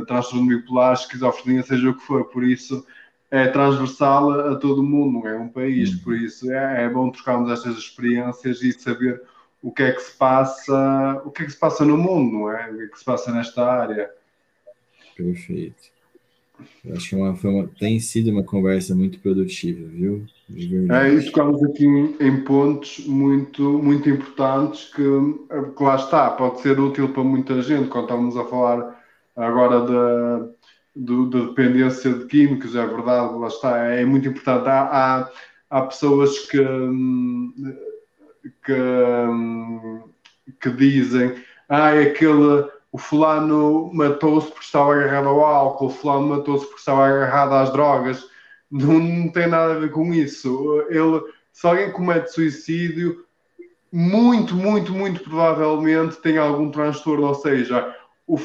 transtorno bipolar, esquizofrenia, seja o que for. Por isso, é transversal a, a todo mundo, não é um país. Uhum. Por isso, é, é bom trocarmos estas experiências e saber o que é que se passa, o que é que se passa no mundo, não é? O que é que se passa nesta área. Perfeito. Eu acho que uma, uma, tem sido uma conversa muito produtiva, viu? É, e tocamos aqui em, em, pontos muito, muito importantes que, que, lá está, pode ser útil para muita gente. Quando estamos a falar agora da, de, de dependência de químicos, é verdade, lá está, é muito importante. Há, há, há pessoas que, que, que dizem, ah, é aquele o fulano matou-se porque estava agarrado ao álcool, o fulano matou-se porque estava agarrado às drogas. Não, não, tem nada a ver com isso. Ele, se alguém comete suicídio, muito, muito, muito provavelmente tem algum transtorno, ou seja, o,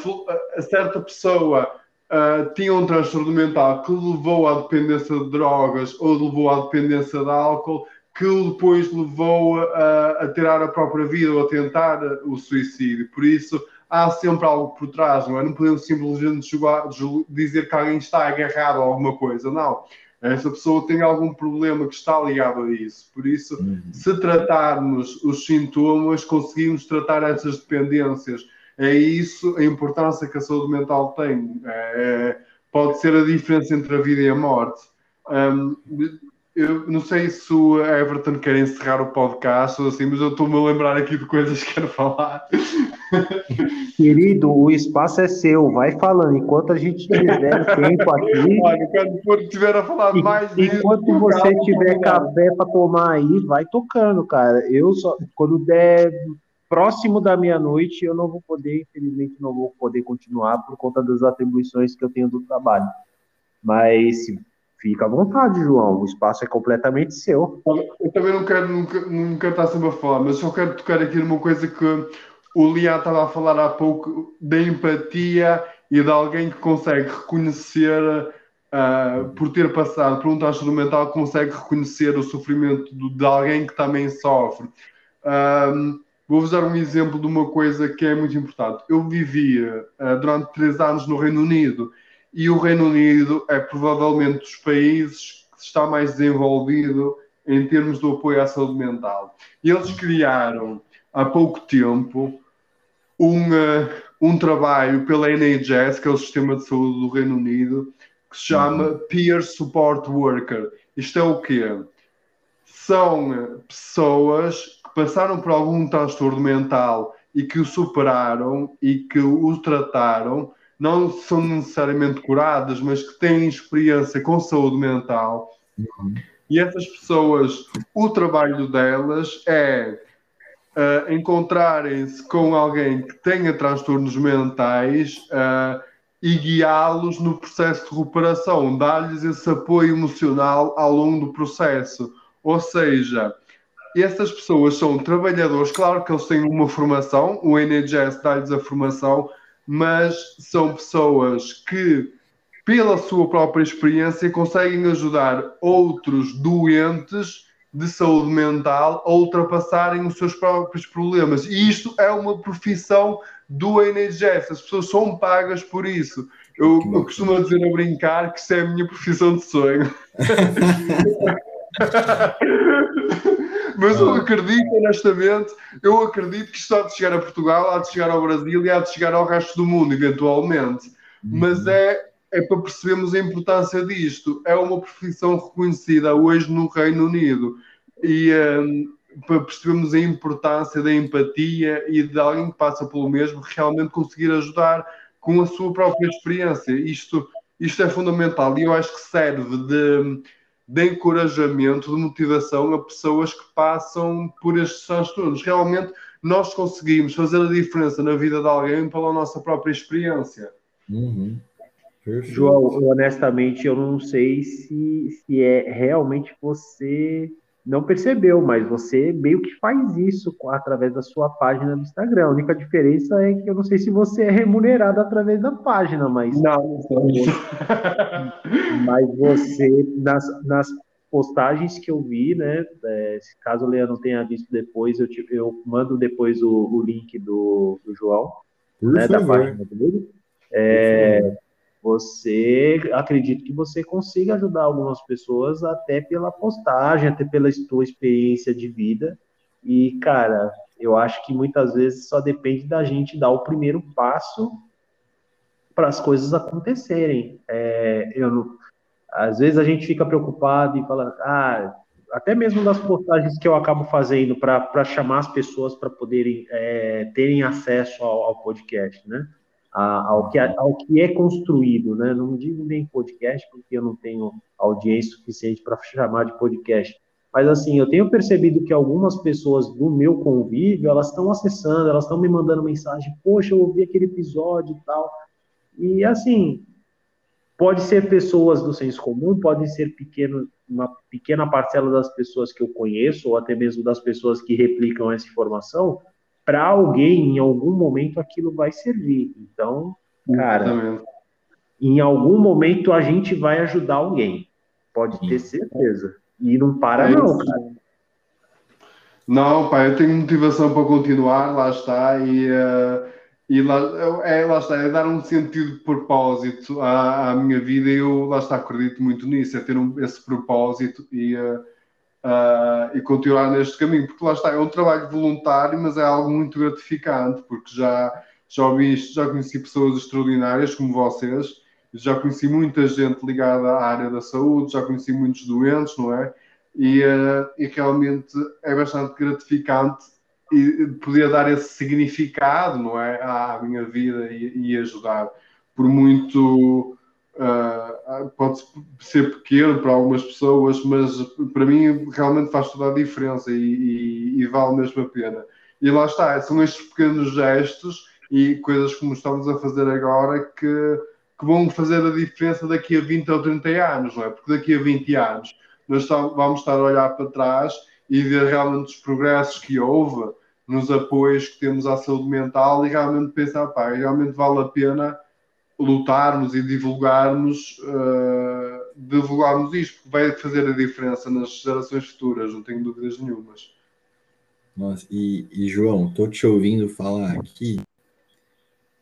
a certa pessoa uh, tinha um transtorno mental que levou à dependência de drogas ou levou à dependência de álcool, que depois levou a, a tirar a própria vida ou a tentar o suicídio. Por isso, há sempre algo por trás, não é? Não podemos simplesmente dizer que alguém está agarrado a alguma coisa, não. Essa pessoa tem algum problema que está ligado a isso. Por isso, uhum. se tratarmos os sintomas, conseguimos tratar essas dependências. É isso a importância que a saúde mental tem. É, pode ser a diferença entre a vida e a morte. Um, eu não sei se o Everton quer encerrar o podcast ou assim, mas eu estou-me a lembrar aqui de coisas que quero falar. Querido, o espaço é seu, vai falando. Enquanto a gente tiver <laughs> tempo aqui. Olha, quando estiver a falar e, mais Enquanto disso, você tiver café para tomar aí, vai tocando, cara. Eu só. Quando der próximo da meia-noite, eu não vou poder, infelizmente, não vou poder continuar por conta das atribuições que eu tenho do trabalho. Mas Fica à vontade, João. O espaço é completamente seu. Eu também não quero, nunca, quero estar sempre a falar, mas só quero tocar aqui numa coisa que o Lian estava a falar há pouco da empatia e de alguém que consegue reconhecer, uh, por ter passado por um transtorno mental, consegue reconhecer o sofrimento de alguém que também sofre. Um, Vou-vos dar um exemplo de uma coisa que é muito importante. Eu vivia uh, durante três anos no Reino Unido e o Reino Unido é provavelmente dos países que está mais desenvolvido em termos do apoio à saúde mental. Eles criaram há pouco tempo um, uh, um trabalho pela NHS, que é o Sistema de Saúde do Reino Unido, que se chama uhum. Peer Support Worker. Isto é o quê? São pessoas que passaram por algum transtorno mental e que o superaram e que o trataram não são necessariamente curadas, mas que têm experiência com saúde mental. Uhum. E essas pessoas, o trabalho delas é uh, encontrarem-se com alguém que tenha transtornos mentais uh, e guiá-los no processo de recuperação, dar-lhes esse apoio emocional ao longo do processo. Ou seja, essas pessoas são trabalhadores, claro que eles têm uma formação, o NHS dá-lhes a formação, mas são pessoas que, pela sua própria experiência, conseguem ajudar outros doentes de saúde mental a ultrapassarem os seus próprios problemas. E isto é uma profissão do NHS, as pessoas são pagas por isso. Eu, eu costumo dizer a brincar que isso é a minha profissão de sonho. <laughs> Mas eu ah. acredito, honestamente, eu acredito que isto há de chegar a Portugal, há de chegar ao Brasil e há de chegar ao resto do mundo, eventualmente. Mas uhum. é, é para percebermos a importância disto. É uma profissão reconhecida hoje no Reino Unido. E um, para percebermos a importância da empatia e de alguém que passa pelo mesmo realmente conseguir ajudar com a sua própria experiência. Isto, isto é fundamental e eu acho que serve de de encorajamento, de motivação a pessoas que passam por estes transtornos. Realmente, nós conseguimos fazer a diferença na vida de alguém pela nossa própria experiência. Uhum. João, honestamente, eu não sei se, se é realmente você não percebeu, mas você meio que faz isso através da sua página do Instagram. A única diferença é que eu não sei se você é remunerado através da página, mas. Não, não <laughs> Mas você, nas, nas postagens que eu vi, né? É, caso o Leandro tenha visto depois, eu, te, eu mando depois o, o link do, do João, né, da página dele. É, você acredito que você consiga ajudar algumas pessoas até pela postagem, até pela sua experiência de vida. E, cara, eu acho que muitas vezes só depende da gente dar o primeiro passo para as coisas acontecerem. É, eu, às vezes a gente fica preocupado e fala, ah, até mesmo das postagens que eu acabo fazendo para chamar as pessoas para poderem é, terem acesso ao, ao podcast, né? Ao, que, ao que é construído, né? Não digo nem podcast, porque eu não tenho audiência suficiente para chamar de podcast. Mas assim, eu tenho percebido que algumas pessoas do meu convívio, elas estão acessando, elas estão me mandando mensagem, poxa, eu ouvi aquele episódio e tal. E assim, pode ser pessoas do senso comum, pode ser pequeno, uma pequena parcela das pessoas que eu conheço, ou até mesmo das pessoas que replicam essa informação, para alguém, em algum momento, aquilo vai servir. Então, cara, em algum momento a gente vai ajudar alguém. Pode ter certeza. E não para, é não, cara. Não, pai, eu tenho motivação para continuar, lá está, e, uh, e lá, é, lá está, é dar um sentido de propósito à, à minha vida, e eu, lá está, acredito muito nisso, é ter um, esse propósito e. Uh, uh, e continuar neste caminho, porque lá está, é um trabalho voluntário, mas é algo muito gratificante, porque já, já ouvi isto, já conheci pessoas extraordinárias como vocês, já conheci muita gente ligada à área da saúde, já conheci muitos doentes, não é? E, uh, e realmente é bastante gratificante e poder dar esse significado, não é, à minha vida e, e ajudar. Por muito Uh, pode ser pequeno para algumas pessoas, mas para mim realmente faz toda a diferença e, e, e, vale mesmo a pena. E lá está, são estes pequenos gestos e coisas como estamos a fazer agora que, que vão fazer a diferença daqui a 20 ou 30 anos, não é? Porque daqui a 20 anos nós vamos estar a olhar para trás e ver realmente os progressos que houve nos apoios que temos à saúde mental e realmente pensar, pá, realmente vale a pena lutarmos e divulgarmos, uh, divulgarmos isto, porque vai fazer a diferença nas gerações futuras, não tenho dúvidas nenhumas. Nossa, e, e João, estou te ouvindo falar aqui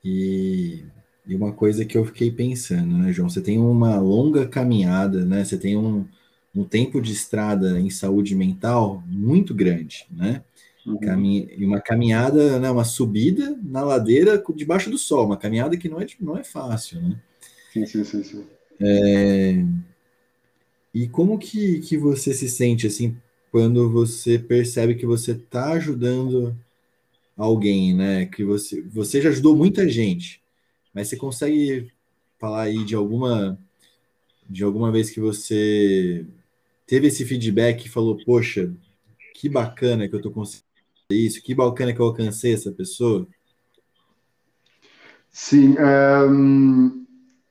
e, e, uma coisa que eu fiquei pensando, né, João? Você tem uma longa caminhada, né? Você tem um, um tempo de estrada em saúde mental muito grande, né? Uhum. Uma caminhada, né, uma subida na ladeira debaixo do sol, uma caminhada que não é, não é fácil, né? Sim, sim, sim. sim. É... E como que, que você se sente, assim, quando você percebe que você está ajudando alguém, né? Que você, você já ajudou muita gente, mas você consegue falar aí de alguma de alguma vez que você teve esse feedback e falou, poxa, que bacana que eu tô conseguindo isso, que bacana que eu alcancei essa pessoa. Sim, um,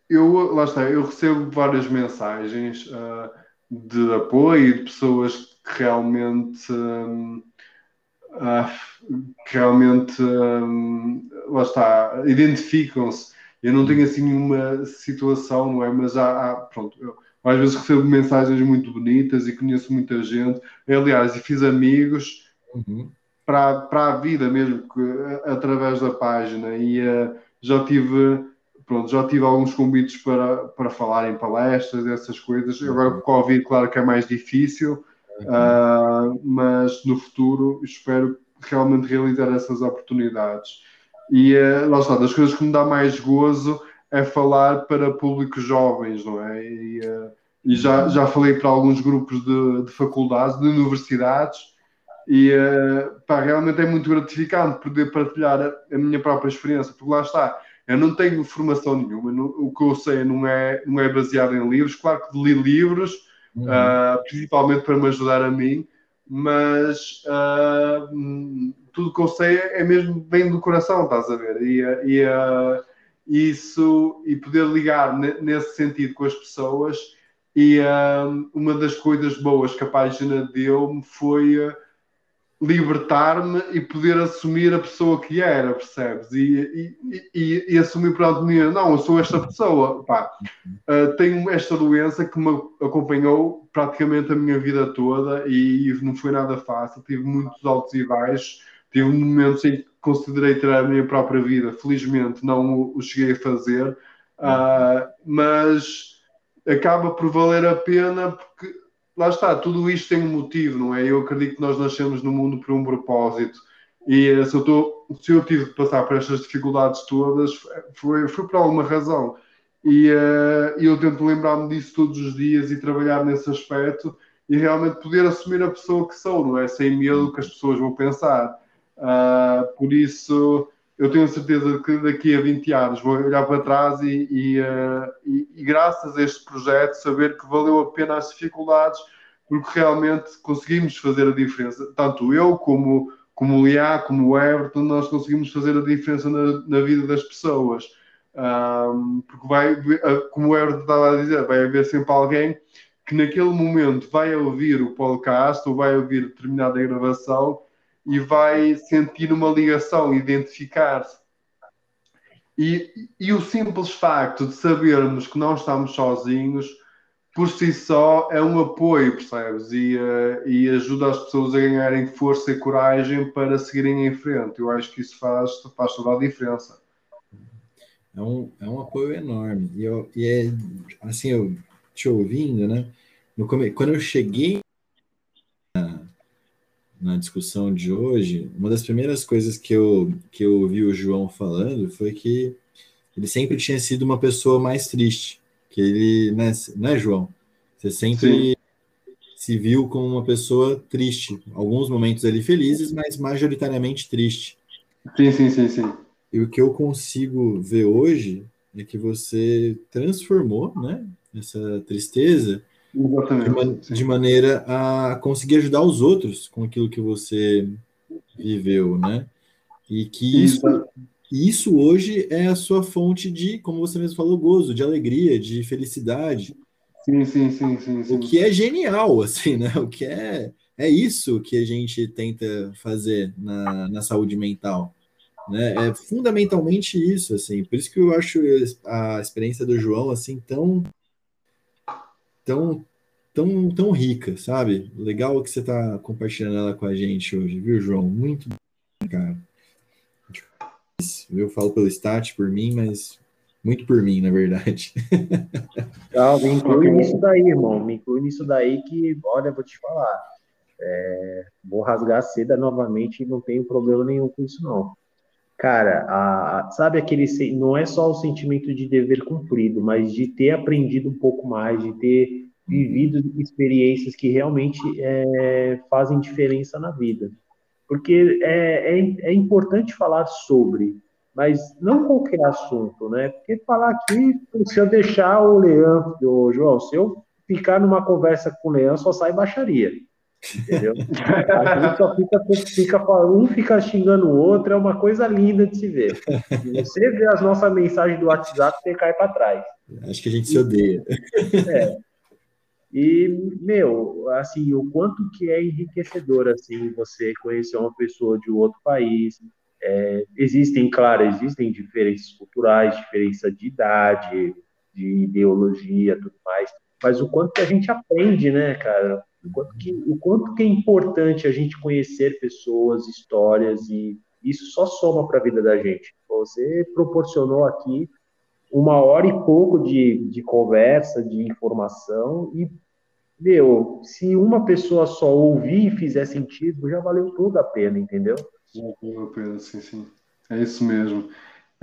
eu lá está, eu recebo várias mensagens uh, de apoio de pessoas que realmente um, uh, que realmente um, lá está, identificam-se. Eu não tenho assim nenhuma situação, não é? Mas há, há pronto, eu, às vezes recebo mensagens muito bonitas e conheço muita gente. Aliás, e fiz amigos uhum para, para a vida mesmo, que, através da página. E uh, já tive pronto, já tive alguns convites para, para falar em palestras, essas coisas. Agora com o Covid, claro que é mais difícil, uh, mas no futuro espero realmente realizar essas oportunidades. E uh, lá está, das coisas que me dá mais gozo é falar para públicos jovens, não é? E, uh, e já, já falei para alguns grupos de, de faculdades, de universidades, e uh, pá, realmente é muito gratificante poder partilhar a, a, minha própria experiência, porque lá está, eu não tenho formação nenhuma, não, o que eu sei não é, não é baseado em livros, claro que li livros, uhum. uh, principalmente para me ajudar a mim, mas uh, tudo que eu sei é mesmo bem do coração, estás a ver? E, e uh, isso, e poder ligar nesse sentido com as pessoas, e uma das coisas boas que a página deu-me foi libertar-me e poder assumir a pessoa que era, percebes? E, e, e, e assumir mim, não, eu sou esta pessoa, pá, uh, tenho esta doença que me acompanhou praticamente a minha vida toda e, e, não foi nada fácil, tive muitos altos e baixos, tive momentos em que considerei ter a minha própria vida, felizmente não o, cheguei a fazer, uh, mas acaba por valer a pena porque lá está, tudo isto tem um motivo, não é? Eu acredito que nós nascemos no mundo por um propósito. E eh, se eu, tô, se eu tive de passar por estas dificuldades todas, foi, foi por alguma razão. E uh, eu tento lembrar-me disso todos os dias e trabalhar nesse aspecto e realmente poder assumir a pessoa que sou, não é? Sem medo que as pessoas vão pensar. Uh, por isso, eu tenho certeza que daqui a 20 anos vou olhar para trás e, e, uh, e, e, graças a este projeto saber que valeu a pena as dificuldades porque realmente conseguimos fazer a diferença. Tanto eu como, como o Liá, como o Everton, nós conseguimos fazer a diferença na, na vida das pessoas. Um, porque vai, como o Everton estava a dizer, vai haver sempre alguém que naquele momento vai ouvir o podcast ou vai ouvir determinada gravação e vai sentir uma ligação, identificar-se. E, e o simples facto de sabermos que não estamos sozinhos, por si só, é um apoio, percebes? E, uh, e ajuda as pessoas a ganharem força e coragem para seguirem em frente. Eu acho que isso faz, faz toda a diferença. É um, é um apoio enorme. E, eu, e é assim, eu te ouvindo, né? No, quando eu cheguei discussão de hoje, uma das primeiras coisas que eu, que eu ouvi o João falando foi que ele sempre tinha sido uma pessoa mais triste. Que ele, né, né João? Você sempre Sim. se viu como uma pessoa triste. Alguns momentos ali felizes, mas majoritariamente triste. Sim, sim, sim, sim. E o que eu consigo ver hoje é que você transformou, né, essa tristeza de, man de, maneira a conseguir ajudar os outros com aquilo que você viveu, né? E que isso, isso hoje é a sua fonte de, como você mesmo falou, gozo, de alegria, de felicidade. Sim, sim, sim, sim, sim. O que é genial, assim, né? O que é é isso que a gente tenta fazer na, na saúde mental. Né? É fundamentalmente isso, assim. Por isso que eu acho a experiência do João assim tão tão, tão, tão rica, sabe? Legal que você está compartilhando ela com a gente hoje, viu, João? Muito bom, cara. Eu falo pelo stat, por mim, mas muito por mim, na verdade. <laughs> Não, me inclui nisso daí, irmão. Me inclui nisso daí que, olha, vou te falar. É, vou rasgar a seda novamente e não tenho problema nenhum com isso, não. Cara, a, sabe aquele. Não é só o sentimento de dever cumprido, mas de ter aprendido um pouco mais, de ter vivido experiências que realmente é, fazem diferença na vida. Porque é, é, é, importante falar sobre, mas não qualquer assunto, né? Porque falar aqui, se eu deixar o Leão, o João, se eu ficar numa conversa com o Leão, só sai baixaria. Entendeu? A gente só fica, fica, um fica xingando o outro, é uma coisa linda de se ver. E você vê as nossas mensagens do WhatsApp, você cai para trás. Acho que a gente se odeia. É. E, meu, assim, o quanto que é enriquecedor, assim, você conhecer uma pessoa de outro país. É, existem, claro, existem diferenças culturais, diferença de idade, de ideologia, tudo mais. Mas o quanto que a gente aprende, né, cara? O quanto, que, o quanto que é importante a gente conhecer pessoas, histórias, e isso só soma para a vida da gente. Você proporcionou aqui uma hora e pouco de, de conversa, de informação, e, meu, se uma pessoa só ouvir e fizer sentido, já valeu tudo a pena, entendeu? Valeu a pena, sim, sim. É isso mesmo.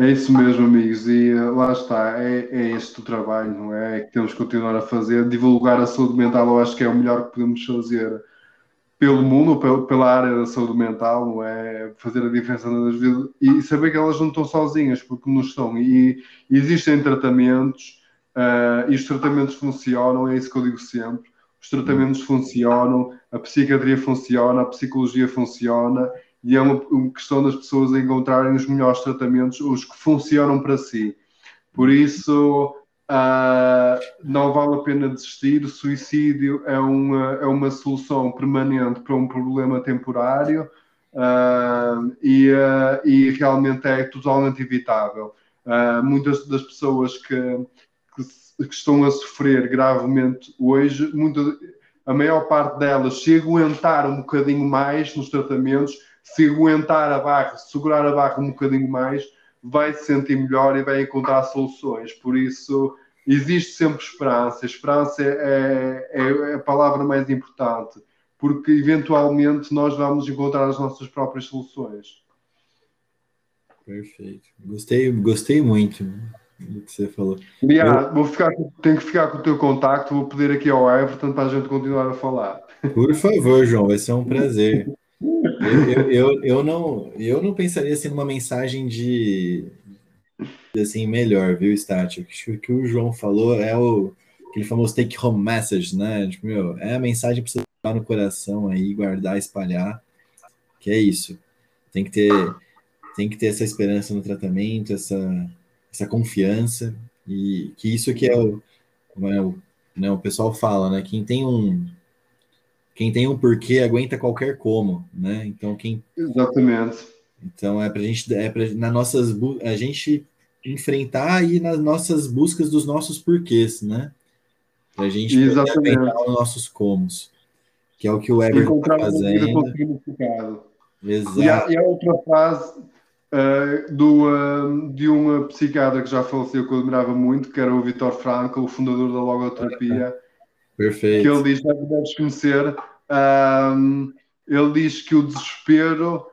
É isso mesmo, amigos, e eh, lá está, é, é este o trabalho, não é? é? que temos que continuar a fazer. Divulgar a saúde mental, eu acho que é o melhor que podemos fazer pelo mundo, pela área da saúde mental, não é? Fazer a diferença nas vidas e saber que elas não estão sozinhas, porque não estão. E, e existem tratamentos, uh, e os tratamentos funcionam, é isso que eu digo sempre. Os tratamentos funcionam, a psiquiatria funciona, a psicologia funciona e é uma, uma questão das pessoas encontrarem os melhores tratamentos, os que funcionam para si. Por isso, Uh, não vale a pena desistir. O suicídio é uma, é uma solução permanente para um problema temporário uh, e, uh, e realmente é totalmente evitável. muitas das pessoas que, que, que, estão a sofrer gravemente hoje, a maior parte delas, se aguentar um bocadinho mais nos tratamentos, se aguentar a barra, segurar a barra um bocadinho mais, vai se sentir melhor e vai encontrar soluções. Por isso, existe sempre esperança. Esperança é, é, é, a palavra mais importante, porque eventualmente nós vamos encontrar as nossas próprias soluções. Perfeito. Gostei, gostei muito do que você falou. Aliás, Eu... vou ficar, tenho que ficar com o teu contacto, vou pedir aqui ao Everton para a gente continuar a falar. Por favor, João, vai ser um prazer. <laughs> Eu, eu, eu, não, eu não pensaria assim numa mensagem de assim melhor, viu, Stati? O que o João falou é o aquele famoso take home message, né? Tipo, meu, é a mensagem para você estar no coração aí, guardar, espalhar, que é isso. Tem que ter tem que ter essa esperança no tratamento, essa essa confiança e que isso que é o, é o, né, o pessoal fala, né? Quem tem um quem tem um porquê aguenta qualquer como, né? Então quem exatamente. Então é para gente é para nas nossas a gente enfrentar aí nas nossas buscas dos nossos porquês, né? Para a gente enfrentar os nossos comos, que é o que o Everton está fazendo. Exato. E a, e a outra frase uh, do, uh, de uma psiquiatra que já faleceu, que eu admirava muito, que era o Vitor Frankl, o fundador da logoterapia. Perfeito. Que ele diz, deves conhecer, um, ele diz que o desespero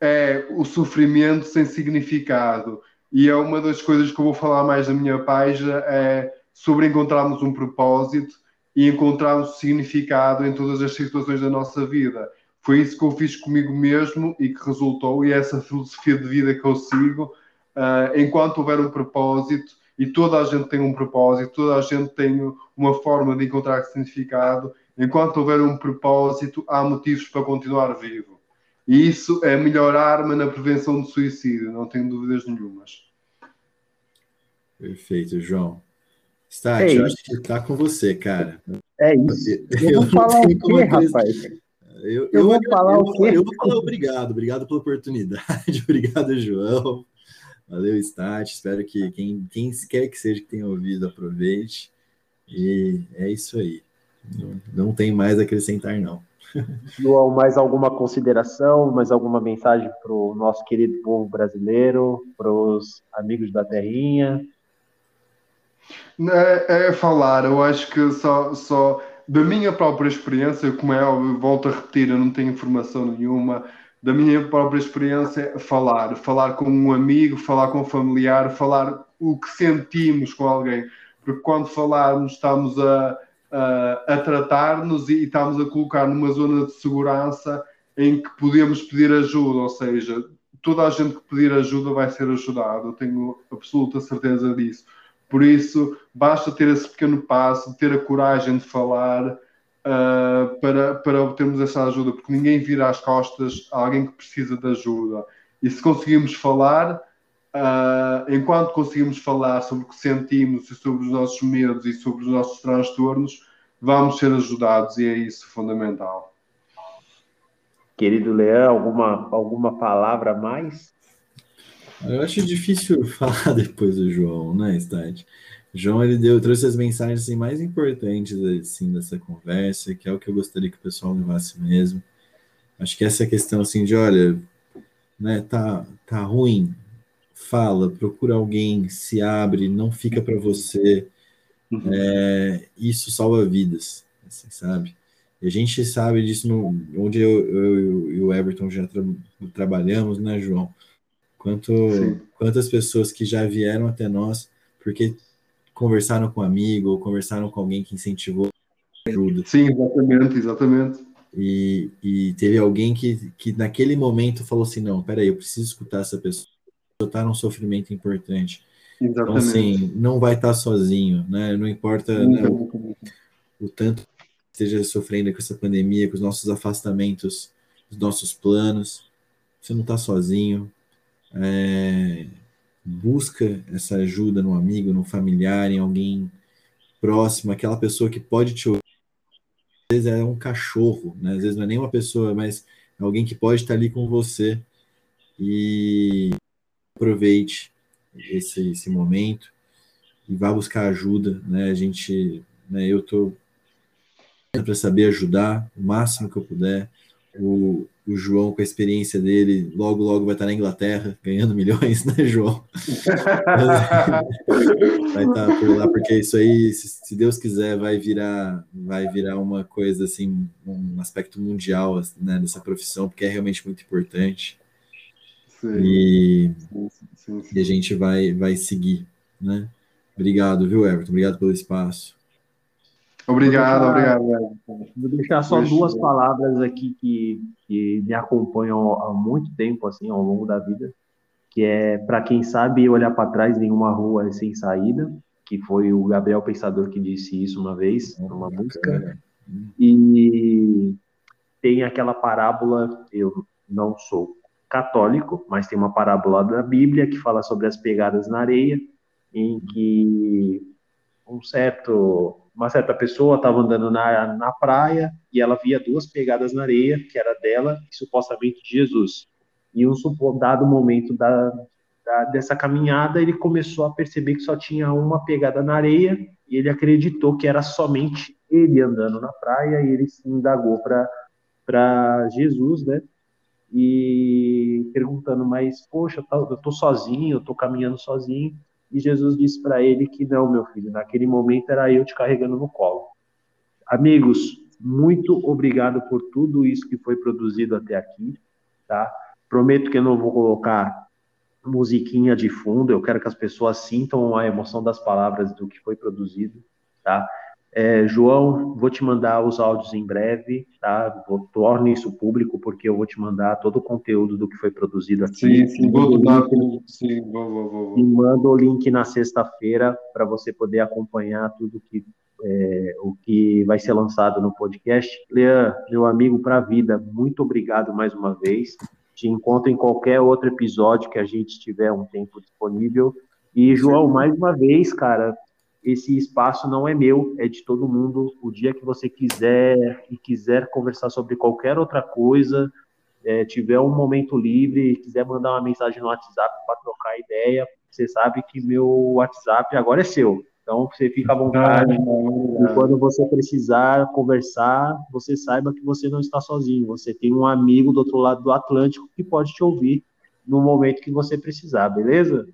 é o sofrimento sem significado. E é uma das coisas que eu vou falar mais na minha página, é sobre encontrarmos um propósito e encontrarmos significado em todas as situações da nossa vida. Foi isso que eu fiz comigo mesmo e que resultou, e é essa filosofia de vida que eu sigo. Uh, enquanto houver um propósito, e toda a gente tem um propósito, toda a gente tem uma forma de encontrar significado, enquanto houver um propósito, há motivos para continuar vivo. E isso é a melhor arma na prevenção do suicídio, não tenho dúvidas nenhumas. Perfeito, João. Está, é eu acho que está com você, cara. É isso. Eu, eu vou falar o quê, rapaz? Eu, eu, vou falar o quê? Eu vou falar obrigado, obrigado pela oportunidade, <laughs> obrigado, João. Valeu, Stat. Espero que quem, quem quer que seja que tenha ouvido aproveite. E é isso aí. Não, não tem mais a acrescentar, não. <laughs> João, mais alguma consideração, mais alguma mensagem para o nosso querido povo brasileiro, para os amigos da terrinha? É, é, falar, eu acho que só, só da minha própria experiência, como é óbvio, volto a repetir, eu não tenho informação nenhuma, da minha própria experiência, falar, falar com um amigo, falar com um familiar, falar o que sentimos com alguém, porque quando falarmos estamos a uh, a tratar-nos e, e estamos a colocar numa zona de segurança em que podemos pedir ajuda, ou seja, toda a gente que pedir ajuda vai ser ajudado, eu tenho absoluta certeza disso. Por isso, basta ter esse pequeno passo, ter a coragem de falar uh, para, para obtermos essa ajuda, porque ninguém vira as costas a alguém que precisa de ajuda. E se conseguimos falar, uh, enquanto conseguimos falar sobre o que sentimos e sobre os nossos medos e sobre os nossos transtornos, vamos ser ajudados e é isso fundamental. Querido Leão, alguma, alguma palavra a mais? Eu acho difícil <laughs> falar depois do João, né, Stade? João ele deu, trouxe as mensagens assim, mais importantes assim, dessa conversa, que é o que eu gostaria que o pessoal levasse mesmo. Acho que essa questão assim de, olha, né, tá, tá ruim, fala, procura alguém, se abre, não fica para você. Uhum. É, isso salva vidas, assim, sabe? E a gente sabe disso no, onde eu, eu, e o Everton já tra trabalhamos, né, João? Quanto, quantas pessoas que já vieram até nós porque conversaram com um amigo ou conversaram com alguém que incentivou ajuda. Sim, exatamente, exatamente. E, e teve alguém que, que naquele momento falou assim, não, peraí, eu preciso escutar essa pessoa, está num sofrimento importante. Exatamente. Então, assim, não vai estar sozinho, né? Não importa né, o, o, tanto que esteja sofrendo com essa pandemia, com os nossos afastamentos, os nossos planos. Você não está sozinho. É, busca essa ajuda no amigo, no familiar, em alguém próximo, aquela pessoa que pode te ouvir. Às vezes é um cachorro, né? às vezes não é nem uma pessoa, mas é alguém que pode estar ali com você. E aproveite esse, esse momento e vá buscar ajuda, né? A gente, né, eu tô para saber ajudar o máximo que eu puder. O, o João, com a experiência dele, logo, logo vai estar na Inglaterra ganhando <laughs> milhões, né, João? <laughs> vai estar por lá, porque isso aí, se, Deus quiser, vai virar, vai virar uma coisa assim, um aspecto mundial né, dessa profissão, porque é realmente muito importante. Sim. E, sim, sim, e a gente vai, vai seguir, né? Obrigado, viu, Everton? Obrigado pelo espaço. Obrigado, obrigado. Vou deixar só Deixa duas palavras aqui que, que me acompanham há muito tempo, assim, ao longo da vida, que é para quem sabe olhar para trás, nenhuma rua é sem saída, que foi o Gabriel Pensador que disse isso uma vez, numa música. E tem aquela parábola, eu não sou católico, mas tem uma parábola da Bíblia que fala sobre as pegadas na areia, em que um certo uma certa pessoa estava andando na, na praia e ela via duas pegadas na areia, que era dela e supostamente de Jesus. E um dado momento da, da, dessa caminhada, ele começou a perceber que só tinha uma pegada na areia e ele acreditou que era somente ele andando na praia e ele se indagou para Jesus, né? E perguntando, mas poxa, eu tô sozinho, eu tô caminhando sozinho. E Jesus disse para ele que não, meu filho, naquele momento era eu te carregando no colo. Amigos, muito obrigado por tudo isso que foi produzido até aqui, tá? Prometo que eu não vou colocar musiquinha de fundo, eu quero que as pessoas sintam a emoção das palavras do que foi produzido, tá? É, João, vou te mandar os áudios em breve, tá? Vou, torne isso público, porque eu vou te mandar todo o conteúdo do que foi produzido aqui. Sim, sim, vou dar, sim, vou, vou, vou. E mando o link na sexta-feira para você poder acompanhar tudo que é, o que vai ser lançado no podcast. Lean, meu amigo para a vida, muito obrigado mais uma vez. Te encontro em qualquer outro episódio que a gente tiver um tempo disponível. E, João, mais uma vez, cara, esse espaço não é meu, é de todo mundo. O dia que você quiser e quiser conversar sobre qualquer outra coisa, é, tiver um momento livre, quiser mandar uma mensagem no WhatsApp para trocar ideia, você sabe que meu WhatsApp agora é seu. Então você fica à vontade. E quando você precisar conversar, você saiba que você não está sozinho. Você tem um amigo do outro lado do Atlântico que pode te ouvir no momento que você precisar, beleza?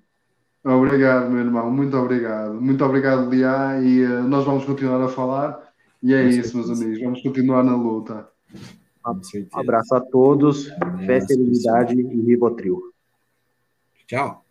Obrigado, meu irmão, muito obrigado. Muito obrigado, Liá, e uh, nós vamos continuar a falar. E é isso, meus amigos, vamos continuar na luta. Um abraço a todos, fé, serenidade e Ribotril. Tchau.